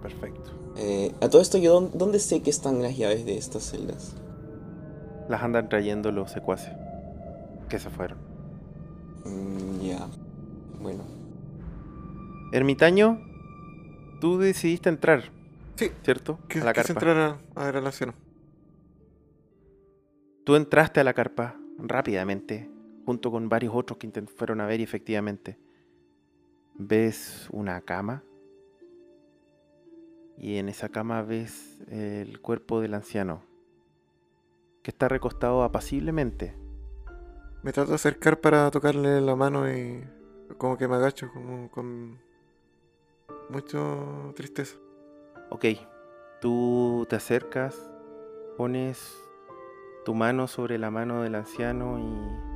Perfecto. Eh, a todo esto, ¿yo dónde, dónde sé que están las llaves de estas celdas? Las andan trayendo los secuaces que se fueron. Mm, ya, bueno. Ermitaño, tú decidiste entrar, Sí, ¿cierto? que a la quise carpa. entrar a, a ver al anciano. Tú entraste a la carpa rápidamente, junto con varios otros que fueron a ver y efectivamente ves una cama y en esa cama ves el cuerpo del anciano que está recostado apaciblemente. Me trato de acercar para tocarle la mano y como que me agacho como con mucha tristeza. Ok, tú te acercas, pones tu mano sobre la mano del anciano y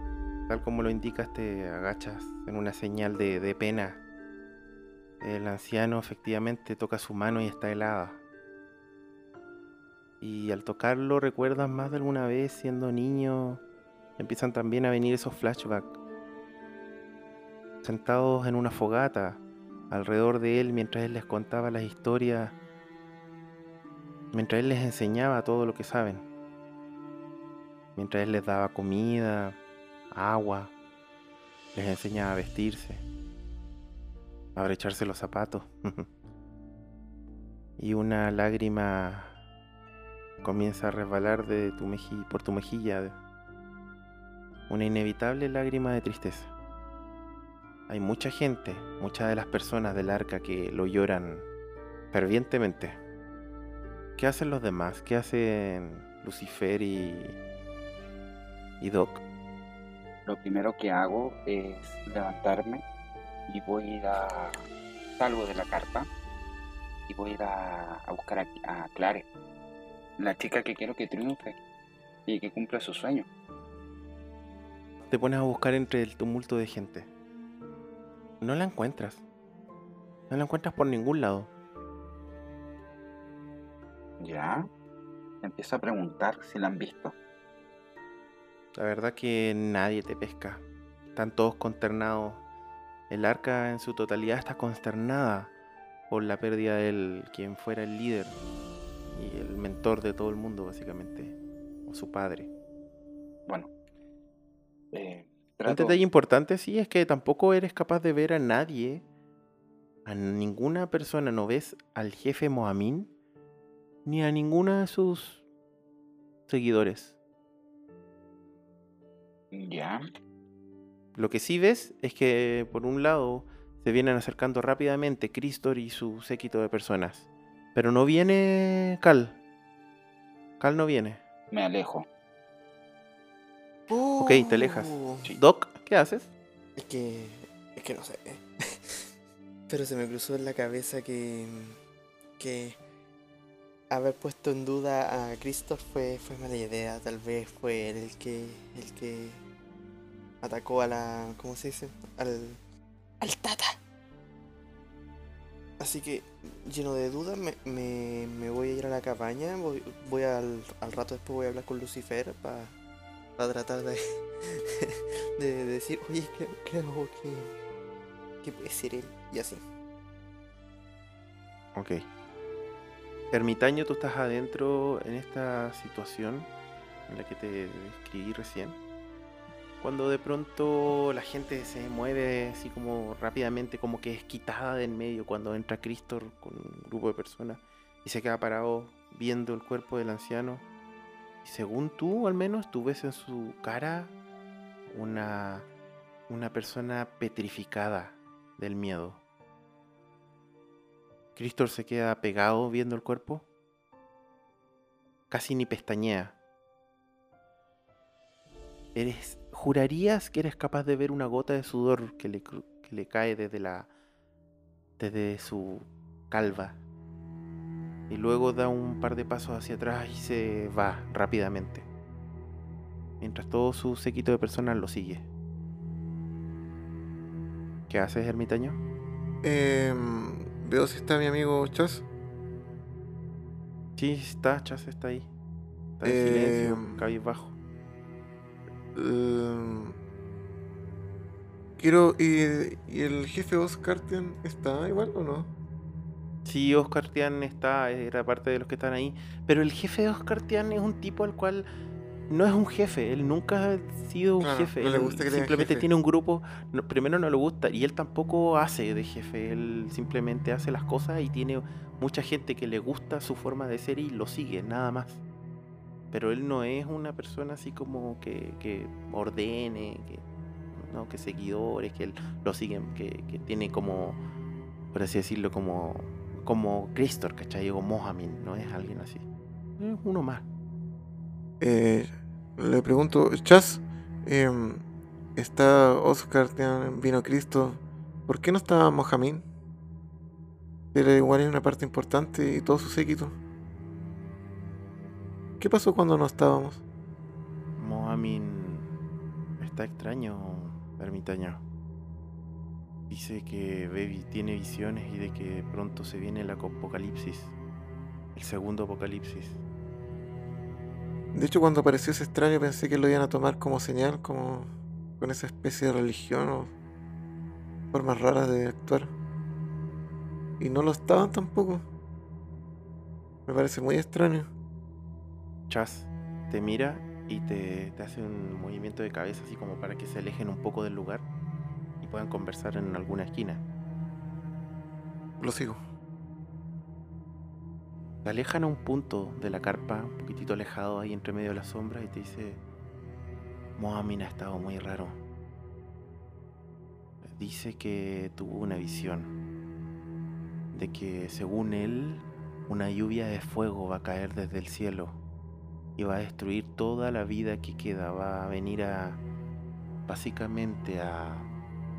tal como lo indicas te agachas en una señal de, de pena. El anciano efectivamente toca su mano y está helada. Y al tocarlo recuerdas más de alguna vez siendo niño, empiezan también a venir esos flashbacks. Sentados en una fogata, alrededor de él mientras él les contaba las historias mientras él les enseñaba todo lo que saben, mientras él les daba comida, agua, les enseñaba a vestirse, a abrecharse los zapatos. y una lágrima comienza a resbalar de tu meji- por tu mejilla, una inevitable lágrima de tristeza. Hay mucha gente, muchas de las personas del arca que lo lloran fervientemente. ¿Qué hacen los demás? ¿Qué hacen Lucifer y, y Doc? Lo primero que hago es levantarme y voy a ir a. Salgo de la carpa y voy a ir a, a buscar a, a Clare, la chica que quiero que triunfe y que cumpla su sueño. Te pones a buscar entre el tumulto de gente. No la encuentras. No la encuentras por ningún lado. Ya. Empiezo a preguntar si la han visto. La verdad que nadie te pesca. Están todos consternados. El arca en su totalidad está consternada por la pérdida de él, quien fuera el líder y el mentor de todo el mundo, básicamente. O su padre. Bueno. eh, Un detalle importante, sí, es que tampoco eres capaz de ver a nadie, a ninguna persona, no ves al jefe Mohamín, ni a ninguna de sus seguidores. Ya. Lo que sí ves es que, por un lado, se vienen acercando rápidamente Cristor y su séquito de personas. Pero no viene Cal. Cal no viene. Me alejo. Ok, te alejas. Doc, ¿qué haces? Es que. Es que no sé. Pero se me cruzó en la cabeza que. que. Haber puesto en duda a Christoph fue, fue mala idea. Tal vez fue él el que. el que. atacó a la. ¿cómo se dice? al. al Tata. Así que, lleno de dudas, me, me, me voy a ir a la cabaña. Voy, voy al, al rato después voy a hablar con Lucifer para tratar de, de decir, oye, creo, creo que, que puede ser él. Y así. Ok. Ermitaño, tú estás adentro en esta situación en la que te describí recién. Cuando de pronto la gente se mueve así como rápidamente, como que es quitada de en medio cuando entra Cristor con un grupo de personas y se queda parado viendo el cuerpo del anciano. Y según tú, al menos, tú ves en su cara una, una persona petrificada del miedo. Cristor se queda pegado viendo el cuerpo. Casi ni pestañea. Eres, jurarías que eres capaz de ver una gota de sudor que le, que le cae desde la desde su calva. Y luego da un par de pasos hacia atrás y se va rápidamente. Mientras todo su séquito de personas lo sigue. ¿Qué haces, ermitaño? Em, veo si está mi amigo Chas. Sí, está, Chas está ahí. Está en Eh, silencio, cabizbajo. Em, quiero. ¿y, y el jefe Oscartian está igual o no? Sí, Oscar Tian está, era parte de los que están ahí. Pero el jefe de Oscar Tian es un tipo al cual no es un jefe. Él nunca ha sido un Claro, jefe. no le él gusta que le digan simplemente jefe. tiene un grupo. no- primero no le gusta. Y él tampoco hace de jefe. Él simplemente hace las cosas y tiene mucha gente que le gusta su forma de ser y lo sigue, nada más. Pero él no es una persona así como que, que ordene, que, ¿no? que seguidores, que él lo siguen, que, que tiene como, por así decirlo, como, como Cristor, ¿cachai? O Mohamed, no es alguien así. Es uno más. Eh, le pregunto, Chas, em, está Oscartian, vino Cristo. ¿Por qué no está Mohamed? Era igual es una parte importante y todo su séquito. ¿Qué pasó cuando no estábamos? Mohamed está extraño, ermitaño. Dice que vi- tiene visiones y de que pronto se viene el apocalipsis. El segundo apocalipsis. De hecho, cuando apareció ese extraño pensé que lo iban a tomar como señal, como con esa especie de religión o formas raras de actuar. Y no lo estaban tampoco. Me parece muy extraño. Chas te mira y te, te hace un movimiento de cabeza así como para que se alejen un poco del lugar y puedan conversar en alguna esquina. Lo sigo. Se alejan a un punto de la carpa, un poquitito alejado ahí entre medio de las sombras y te dice, Mohamed ha estado muy raro. Dice que tuvo una visión de que según él una lluvia de fuego va a caer desde el cielo y va a destruir toda la vida que queda, va a venir a básicamente a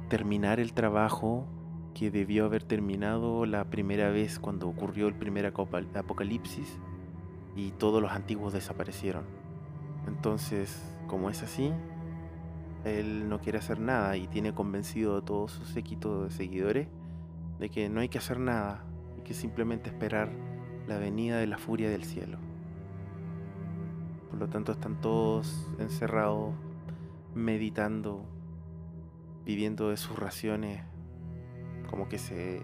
terminar el trabajo que debió haber terminado la primera vez cuando ocurrió el primer apocalipsis y todos los antiguos desaparecieron. Entonces, como es así, él no quiere hacer nada y tiene convencido a todo su séquito de seguidores de que no hay que hacer nada y que simplemente esperar la venida de la furia del cielo. Por lo tanto, están todos encerrados, meditando, viviendo de sus raciones, como que se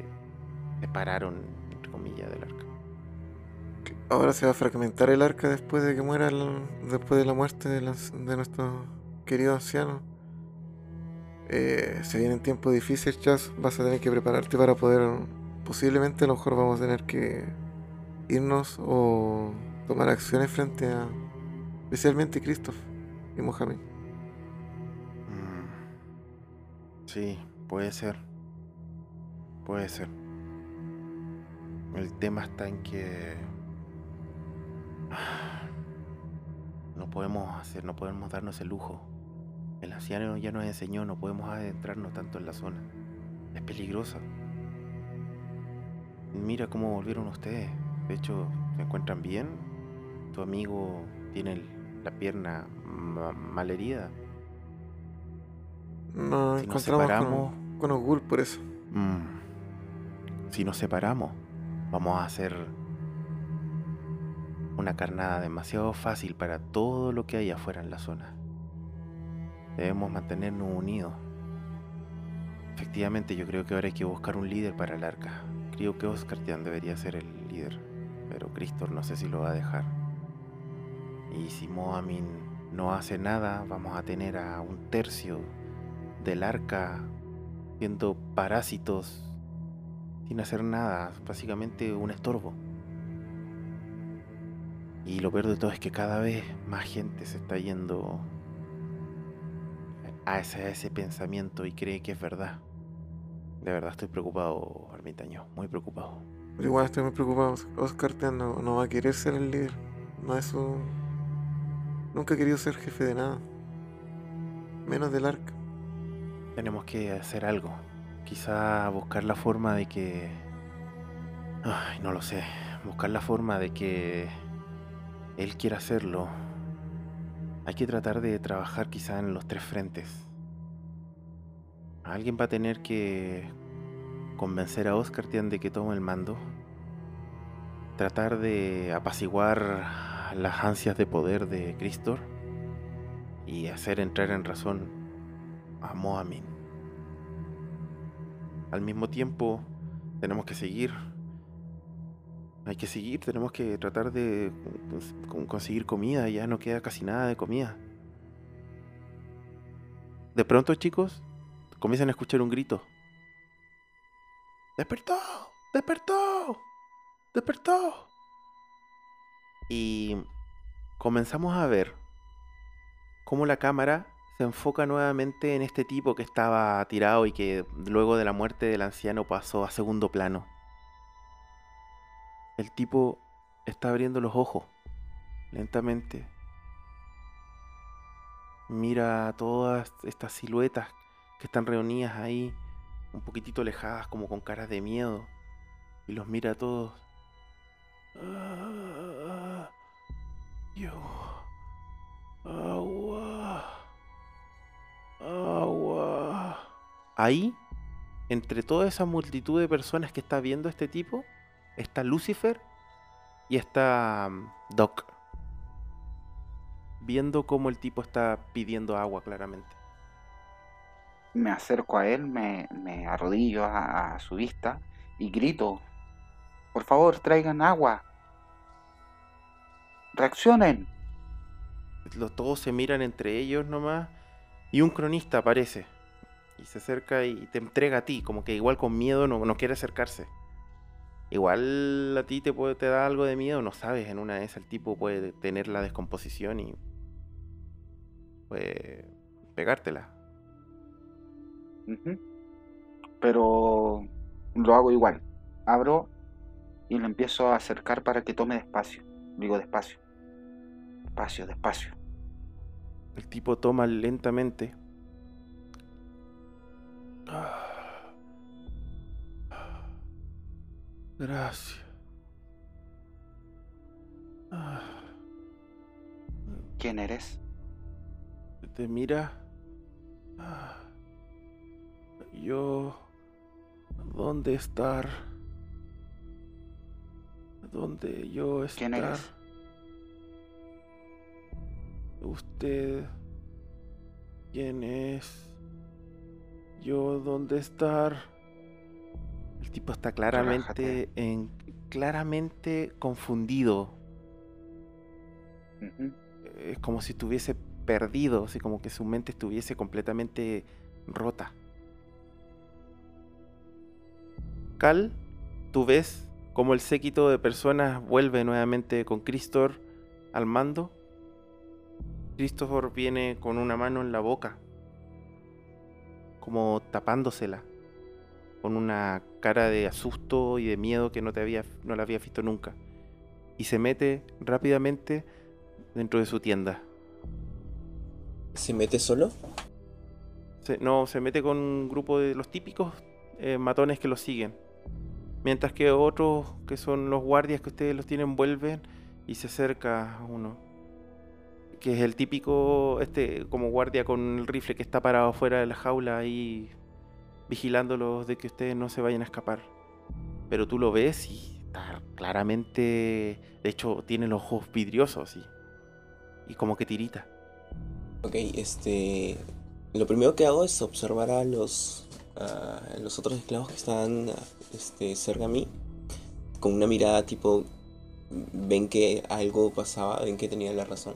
separaron, entre comillas, del arca. Ahora se va a fragmentar el arca después de que muera, el- después de la muerte de, las- de nuestro querido anciano. Eh, se vienen tiempos difíciles, Chas. Vas a tener que prepararte para poder. Posiblemente a lo mejor vamos a tener que irnos o tomar acciones frente a. Especialmente Christoph y Mohamed. Mm, Sí, puede ser. Puede ser. El tema está en que no podemos hacer, no podemos darnos el lujo. El anciano ya nos enseñó, no podemos adentrarnos tanto en la zona. Es peligrosa. Mira cómo volvieron ustedes. De hecho, se encuentran bien. Tu amigo tiene la pierna ma- malherida. Nos Si nos encontramos separamos, con, con Ogul por eso. Mm. Si nos separamos, vamos a hacer una carnada demasiado fácil para todo lo que hay afuera en la zona. Debemos mantenernos unidos. Efectivamente, yo creo que ahora hay que buscar un líder para el arca. Creo que Oscar Tian debería ser el líder, pero Cristor no sé si lo va a dejar. Y si Moamin no hace nada, vamos a tener a un tercio del arca siendo parásitos sin hacer nada, básicamente un estorbo. Y lo peor de todo es que cada vez más gente se está yendo a ese, a ese pensamiento y cree que es verdad. De verdad estoy preocupado, ermitaño, muy preocupado. Pero igual estoy muy preocupado. Oscar no, no va a querer ser el líder. No es su. Nunca ha querido ser jefe de nada. Menos del arca. Tenemos que hacer algo. Quizá buscar la forma de que... Ay, no lo sé. Buscar la forma de que él quiera hacerlo. Hay que tratar de trabajar quizá en los tres frentes. Alguien va a tener que convencer a Oscar Tian de que tome el mando. Tratar de apaciguar las ansias de poder de Cristor. Y hacer entrar en razón a Moamin. Al mismo tiempo, tenemos que seguir. Hay que seguir, tenemos que tratar de cons- con- conseguir comida. Ya no queda casi nada de comida. De pronto, chicos, comienzan a escuchar un grito. ¡Despertó! ¡Despertó! ¡Despertó! Y comenzamos a ver cómo la cámara se enfoca nuevamente en este tipo que estaba tirado y que luego de la muerte del anciano pasó a segundo plano. El tipo está abriendo los ojos lentamente. Mira todas estas siluetas que están reunidas ahí, un poquitito alejadas, como con caras de miedo, y los mira a todos. Ah, yo. Agua. Ahí, entre toda esa multitud de personas que está viendo este tipo, está Lucifer y está mm, Doc. Viendo cómo el tipo está pidiendo agua claramente. Me acerco a él, me, me arrodillo a, a su vista y grito, por favor, traigan agua. Reaccionen. Los, todos se miran entre ellos nomás y un cronista aparece y se acerca y te entrega a ti, como que igual con miedo no, no quiere acercarse. Igual a ti te, puede, te da algo de miedo, no sabes, en una de esas el tipo puede tener la descomposición y puede pegártela. Pero lo hago igual. Abro y lo empiezo a acercar para que tome despacio. Digo despacio. Despacio, despacio. El tipo toma lentamente. Gracias. ¿Quién eres? Te mira. Yo. ¿Dónde estar? ¿Dónde yo estar? ¿Quién eres? Usted. ¿Quién es? Yo, ¿dónde estar? El tipo está claramente en claramente confundido. Ujú. Es como si estuviese perdido, así como que su mente estuviese completamente rota. Cal, tú ves como el séquito de personas vuelve nuevamente con Cristor al mando. Christopher viene con una mano en la boca, como tapándosela, con una cara de asusto y de miedo que no, te había, no la había visto nunca. Y se mete rápidamente dentro de su tienda. ¿Se mete solo? Se- no, se mete con un grupo de los típicos eh, matones que lo siguen. Mientras que otros, que son los guardias que ustedes los tienen, vuelven y se acerca a uno. Que es el típico, este, como guardia con el rifle que está parado fuera de la jaula ahí vigilándolos de que ustedes no se vayan a escapar. Pero tú lo ves y está claramente, de hecho, tiene los ojos vidriosos y, y como que tirita. Ok, este. Lo primero que hago es observar a los. a los otros esclavos que estaban este, cerca a mí con una mirada tipo ven que algo pasaba, ven que tenía la razón.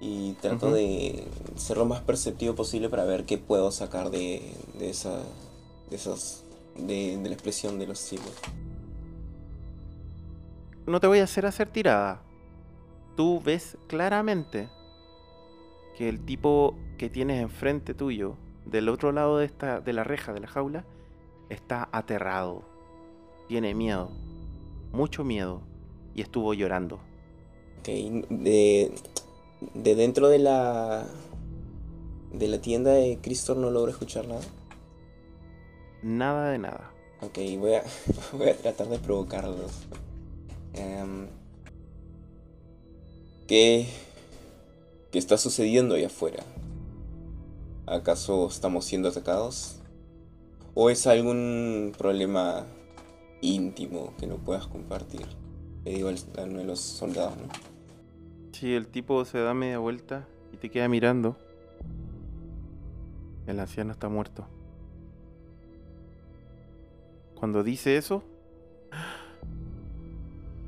Y trato de ser lo más perceptivo posible para ver qué puedo sacar de, de esa de esos de, de la expresión de los chicos. No te voy a hacer hacer tirada. Tú ves claramente que el tipo que tienes enfrente tuyo, del otro lado de, esta, de la reja, de la jaula, está aterrado. Tiene miedo. Mucho miedo. Y estuvo llorando. Ok, de, de dentro de la de la tienda de Cristor no logro escuchar nada. Nada de nada. Ok, voy a, voy a tratar de provocarlos. Em, ¿qué, ¿Qué está sucediendo ahí afuera? ¿Acaso estamos siendo atacados? ¿O es algún problema íntimo que no puedas compartir? Le digo a los soldados, ¿no? Si el tipo se da media vuelta y te queda mirando, el anciano está muerto. Cuando dice eso,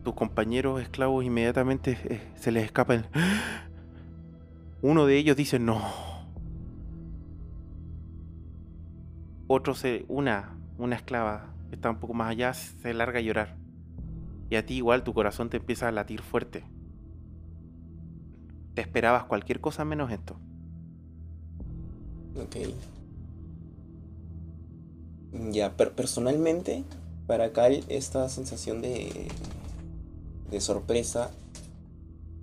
tus compañeros esclavos inmediatamente eh, se les escapa el... Uno de ellos dice no. Otro se... Una, una esclava que está un poco más allá se larga a llorar. Y a ti igual tu corazón te empieza a latir fuerte. Esperabas cualquier cosa menos esto. Ok. Ya, per- personalmente, para Cal, esta sensación de, de sorpresa,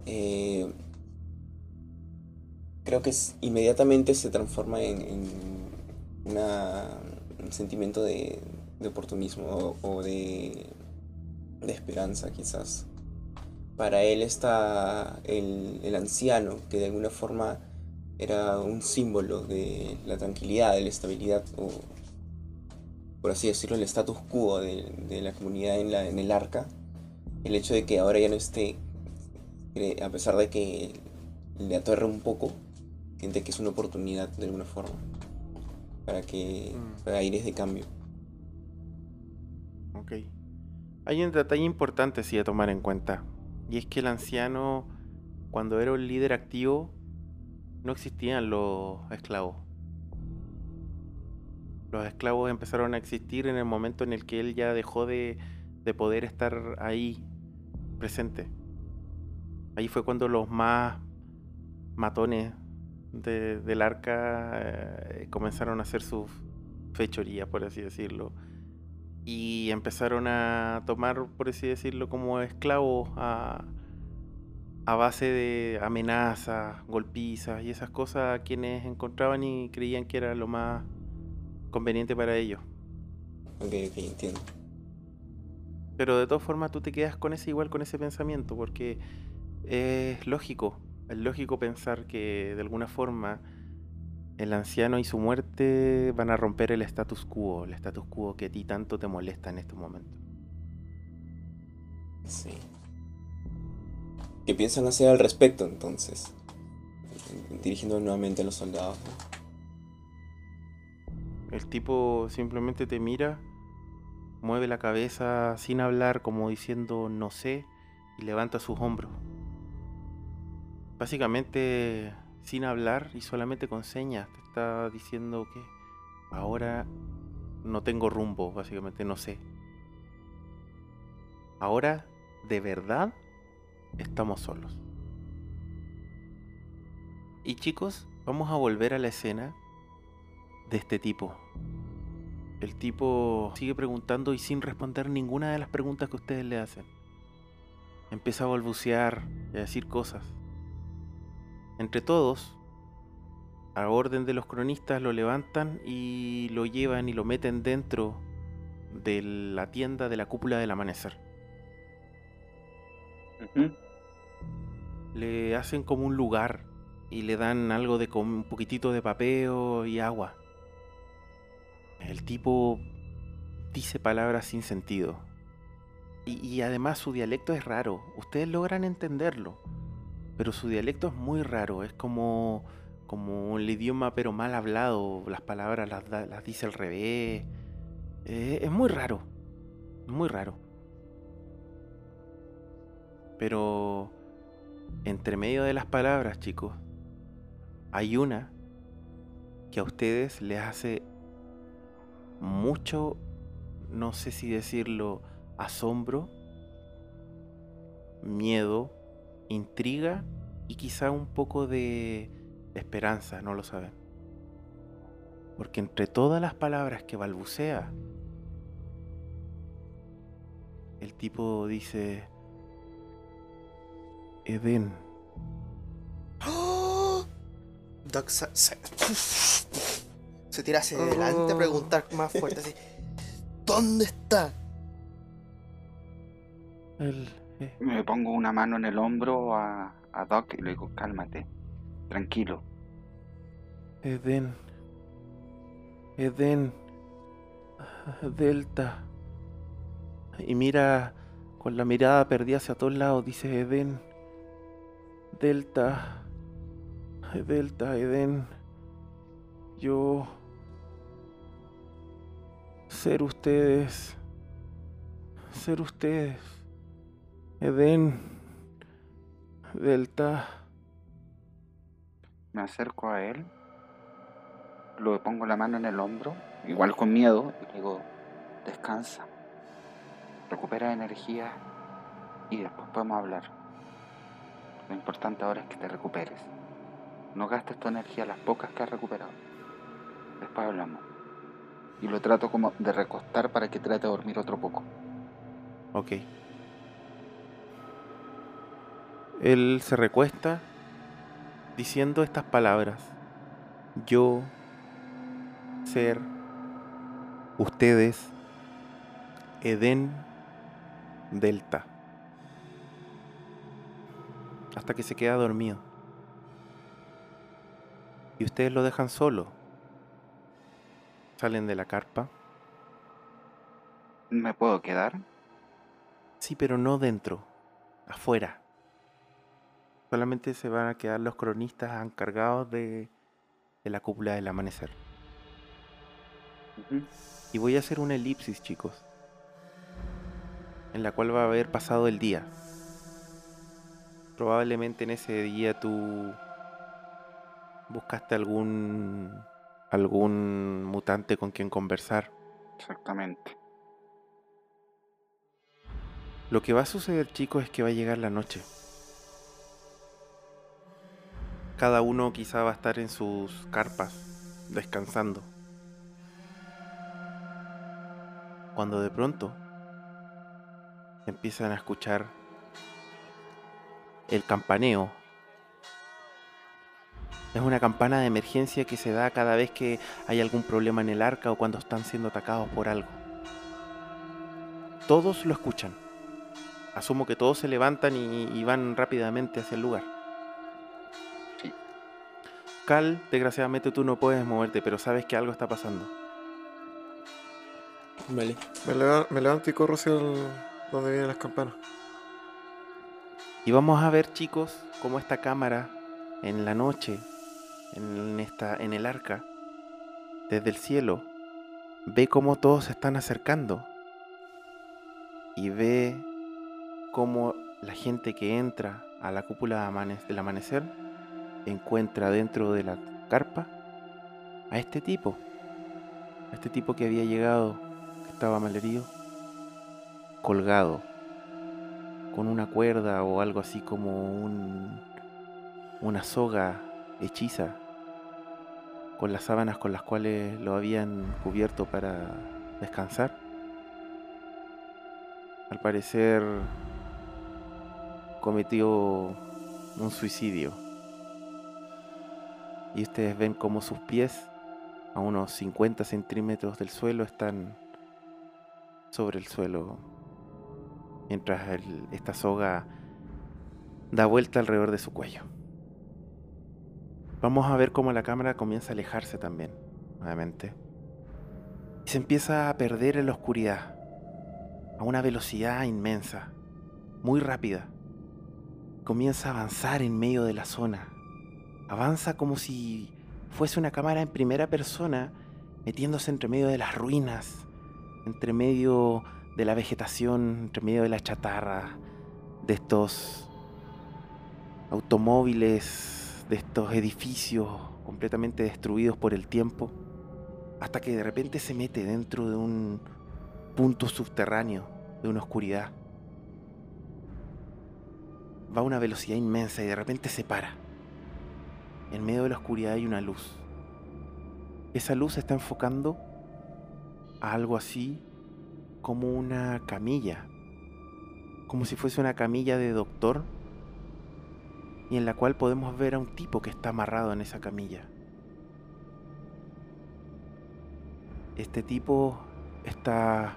eh, creo que es- inmediatamente se transforma en, en una- un sentimiento de, de oportunismo o, o de, de esperanza, quizás. Para él está el, el anciano, que de alguna forma era un símbolo de la tranquilidad, de la estabilidad, o por así decirlo, el status quo de, de la comunidad en, la, en el arca. El hecho de que ahora ya no esté, cre- a pesar de que le aterra un poco, siente que es una oportunidad de alguna forma para que Mm. para aires de cambio. Ok. Hay un detalle importante sí a tomar en cuenta. Y es que el anciano, cuando era un líder activo, no existían los esclavos. Los esclavos empezaron a existir en el momento en el que él ya dejó de, de poder estar ahí presente. Ahí fue cuando los más matones de- del arca eh, comenzaron a hacer sus fechorías, por así decirlo. Y empezaron a tomar, por así decirlo, como esclavos a, a base de amenazas, golpizas y esas cosas a quienes encontraban y creían que era lo más conveniente para ellos. Ok, ok, entiendo. Pero de todas formas tú te quedas con ese igual con ese pensamiento, porque es lógico, es lógico pensar que de alguna forma el anciano y su muerte van a romper el status quo, el status quo que a ti tanto te molesta en estos momentos. Sí. ¿Qué piensan hacer al respecto entonces? Dirigiendo nuevamente a los soldados. ¿no? El tipo simplemente te mira, mueve la cabeza sin hablar, como diciendo no sé, y levanta sus hombros. Básicamente, sin hablar y solamente con señas, te está diciendo que ahora no tengo rumbo, básicamente no sé. Ahora, de verdad, estamos solos. Y chicos, vamos a volver a la escena de este tipo. El tipo sigue preguntando y sin responder ninguna de las preguntas que ustedes le hacen. Empieza a balbucear y a decir cosas. Entre todos, a orden de los cronistas, lo levantan y lo llevan y lo meten dentro de la tienda de la cúpula del amanecer. Le hacen como un lugar y le dan algo de un poquitito de papeo y agua. El tipo dice palabras sin sentido. Y, y además su dialecto es raro. Ustedes logran entenderlo. Pero su dialecto es muy raro. Es como como el idioma pero mal hablado, las palabras las, dice al revés. Eh, es muy raro, muy raro. Pero entre medio de las palabras, chicos, hay una que a ustedes les hace mucho, no sé si decirlo, asombro, miedo, intriga y quizá un poco de esperanza, no lo saben. Porque entre todas las palabras que balbucea, el tipo dice, Edén. ¡Oh! Doc se, se, se tira hacia adelante a Oh. preguntar más fuerte así. ¿Dónde está? El, eh, Le pongo una mano en el hombro a, a Doc y le digo, cálmate, tranquilo. Edén. Edén. Delta. Y mira con la mirada perdida hacia todos lados, dice Edén. Delta. Delta, Edén. Yo. Ser ustedes. Ser ustedes. Edén. Delta. Me acerco a él, le pongo la mano en el hombro, igual con miedo, y le digo, descansa, recupera energía y después podemos hablar. Lo importante ahora es que te recuperes. No gastes tu energía las pocas que has recuperado. Después hablamos. Y lo trato como de recostar para que trate de dormir otro poco. Ok. Él se recuesta diciendo estas palabras. Yo, ser, ustedes, Edén, Delta. Hasta que se queda dormido. Y ustedes lo dejan solo. Salen de la carpa. ¿Me puedo quedar? Sí, pero no dentro, afuera. Solamente se van a quedar los cronistas encargados de, de la cúpula del amanecer. Y voy a hacer una elipsis, chicos. En la cual va a haber pasado el día. Probablemente en ese día tú buscaste algún algún mutante con quien conversar. Exactamente. Lo que va a suceder, chicos, es que va a llegar la noche. Cada uno quizá va a estar en sus carpas, descansando. Cuando de pronto empiezan a escuchar el campaneo. Es una campana de emergencia que se da cada vez que hay algún problema en el arca o cuando están siendo atacados por algo. Todos lo escuchan. Asumo que todos se levantan y, y van rápidamente hacia el lugar. Desgraciadamente tú no puedes moverte, pero sabes que algo está pasando. Vale. Me, leva- me levanto y corro hacia el- donde vienen las campanas. Y vamos a ver, chicos, cómo esta cámara en la noche, en, esta, en el arca, desde el cielo, ve cómo todos se están acercando. Y ve cómo la gente que entra a la cúpula del amanecer encuentra dentro de la carpa a este tipo. A este tipo que había llegado, que estaba malherido, colgado con una cuerda o algo así como un, una soga hechiza con las sábanas con las cuales lo habían cubierto para descansar. Al parecer cometió un suicidio. Y ustedes ven como sus pies, a unos 50 centímetros del suelo, están sobre el suelo mientras esta soga da vuelta alrededor de su cuello. Vamos a ver cómo la cámara comienza a alejarse también, nuevamente. Y se empieza a perder en la oscuridad, a una velocidad inmensa, muy rápida. Comienza a avanzar en medio de la zona, avanza como si fuese una cámara en primera persona, metiéndose entre medio de las ruinas, entre medio de la vegetación, entre medio de la chatarra, de estos automóviles, de estos edificios completamente destruidos por el tiempo, hasta que de repente se mete dentro de un punto subterráneo, de una oscuridad. Va a una velocidad inmensa y de repente se para. En medio de la oscuridad hay una luz. Esa luz está enfocando a algo así como una camilla, como si fuese una camilla de doctor, y en la cual podemos ver a un tipo que está amarrado en esa camilla. Este tipo está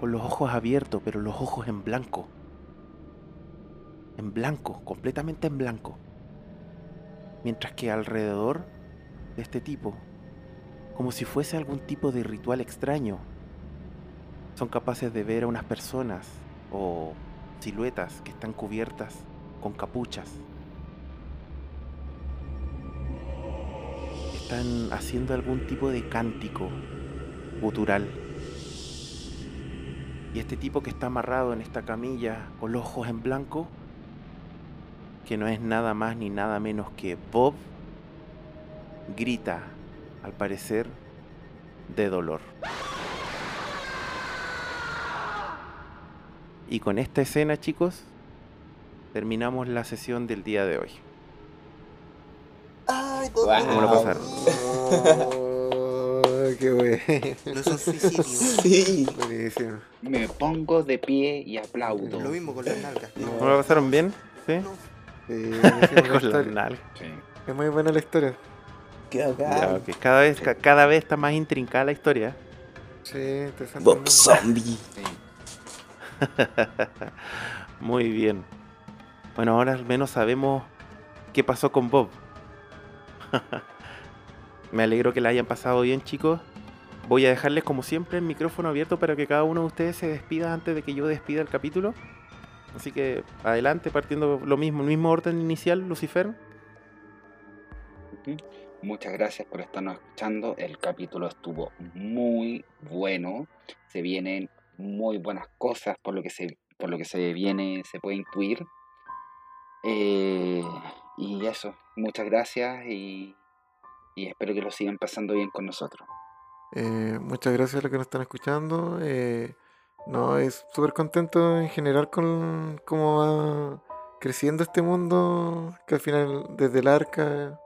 con los ojos abiertos, pero los ojos en blanco. En blanco, completamente en blanco. Mientras que alrededor de este tipo, como si fuese algún tipo de ritual extraño, son capaces de ver a unas personas o siluetas que están cubiertas con capuchas. Están haciendo algún tipo de cántico gutural. Y este tipo que está amarrado en esta camilla con los ojos en blanco, que no es nada más ni nada menos que Bob, grita, al parecer, de dolor. Y con esta escena, chicos, terminamos la sesión del día de hoy. Ay, Guau. ¿Cómo lo pasaron? Oh, qué bueno. No son suicidios. Sí. Buenísimo. Me pongo de pie y aplaudo. Lo mismo con las nalgas. ¿Cómo lo pasaron bien? ¿Sí? no. Sí, con la. Sí. Es muy buena la historia. Qué Ya. Cada vez, ca- cada vez está más intrincada la historia. Sí. Bob. Zombie. Muy bien. Bueno, ahora al menos sabemos qué pasó con Bob. Me alegro que la hayan pasado bien, chicos. Voy a dejarles, como siempre, el micrófono abierto para que cada uno de ustedes se despida antes de que yo despida el capítulo. Así que adelante, partiendo lo mismo, el mismo orden inicial, Lucifer. Muchas gracias por estarnos escuchando. El capítulo estuvo muy bueno. Se vienen muy buenas cosas por lo que se, por lo que se viene, se puede intuir. Eh, y eso, muchas gracias y, y espero que lo sigan pasando bien con nosotros. Eh, muchas gracias a los que nos están escuchando. eh, no, es súper contento en general con cómo va creciendo este mundo, que al final desde el arca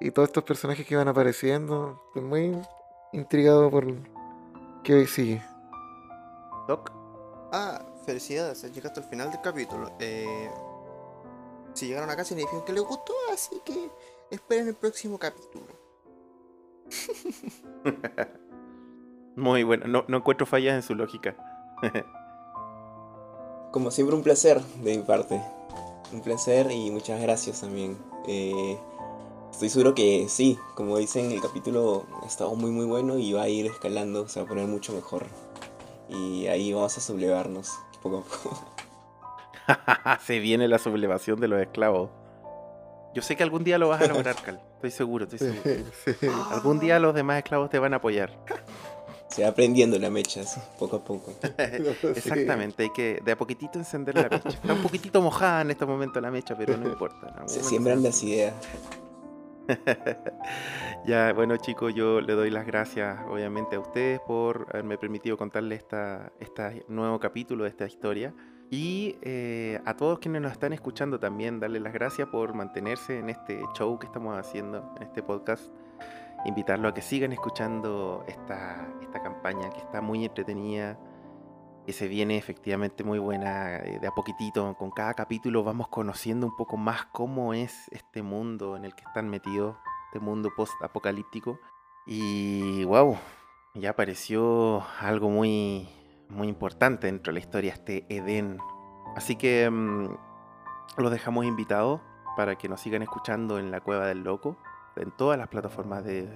y todos estos personajes que van apareciendo, estoy muy intrigado por qué hoy sigue. Doc. Ah, felicidades, llegaste al final del capítulo. Eh, si llegaron acá significa que les gustó, así que esperen el próximo capítulo. Muy bueno, no, no encuentro fallas en su lógica. Como siempre, un placer de mi parte. Un placer y muchas gracias también. Eh, estoy seguro que sí, como dicen, el capítulo ha estado muy muy bueno y va a ir escalando, se va a poner mucho mejor. Y ahí vamos a sublevarnos poco a poco. Se viene la sublevación de los esclavos. Yo sé que algún día lo vas a lograr, Cal. Estoy seguro, estoy seguro. Sí. Algún día los demás esclavos te van a apoyar. Se va aprendiendo la mecha, poco a poco. Exactamente, hay que de a poquitito encender la mecha. Está un poquitito mojada en este momento la mecha, pero no importa. Se siembran se- las ideas. ya, bueno chicos, yo le doy las gracias obviamente a ustedes por haberme permitido contarles esta, este nuevo capítulo de esta historia. Y eh, a todos quienes nos están escuchando también, darles las gracias por mantenerse en este show que estamos haciendo, en este podcast. Invitarlos a que sigan escuchando esta, esta campaña que está muy entretenida, que se viene efectivamente muy buena eh, de a poquitito. Con cada capítulo vamos conociendo un poco más cómo es este mundo en el que están metidos, este mundo post-apocalíptico. Y wow, ya apareció algo muy, muy importante dentro de la historia, este Edén. Así que mm, los dejamos invitados para que nos sigan escuchando en la Cueva del Loco, en todas las plataformas de,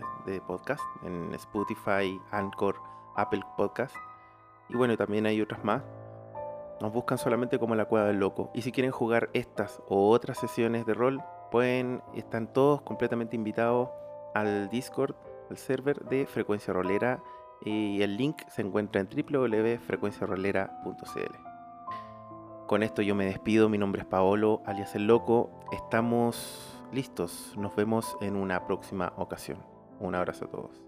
podcast, en Spotify, Anchor, Apple Podcast. Y bueno, también hay otras más. Nos buscan solamente como la Cueva del Loco. Y si quieren jugar estas o otras sesiones de rol, pueden, están todos completamente invitados al Discord, al server de Frecuencia Rolera y el link se encuentra en www.frecuenciarolera.cl. Con esto yo me despido, mi nombre es Paolo, alias El Loco, estamos listos, nos vemos en una próxima ocasión. Un abrazo a todos.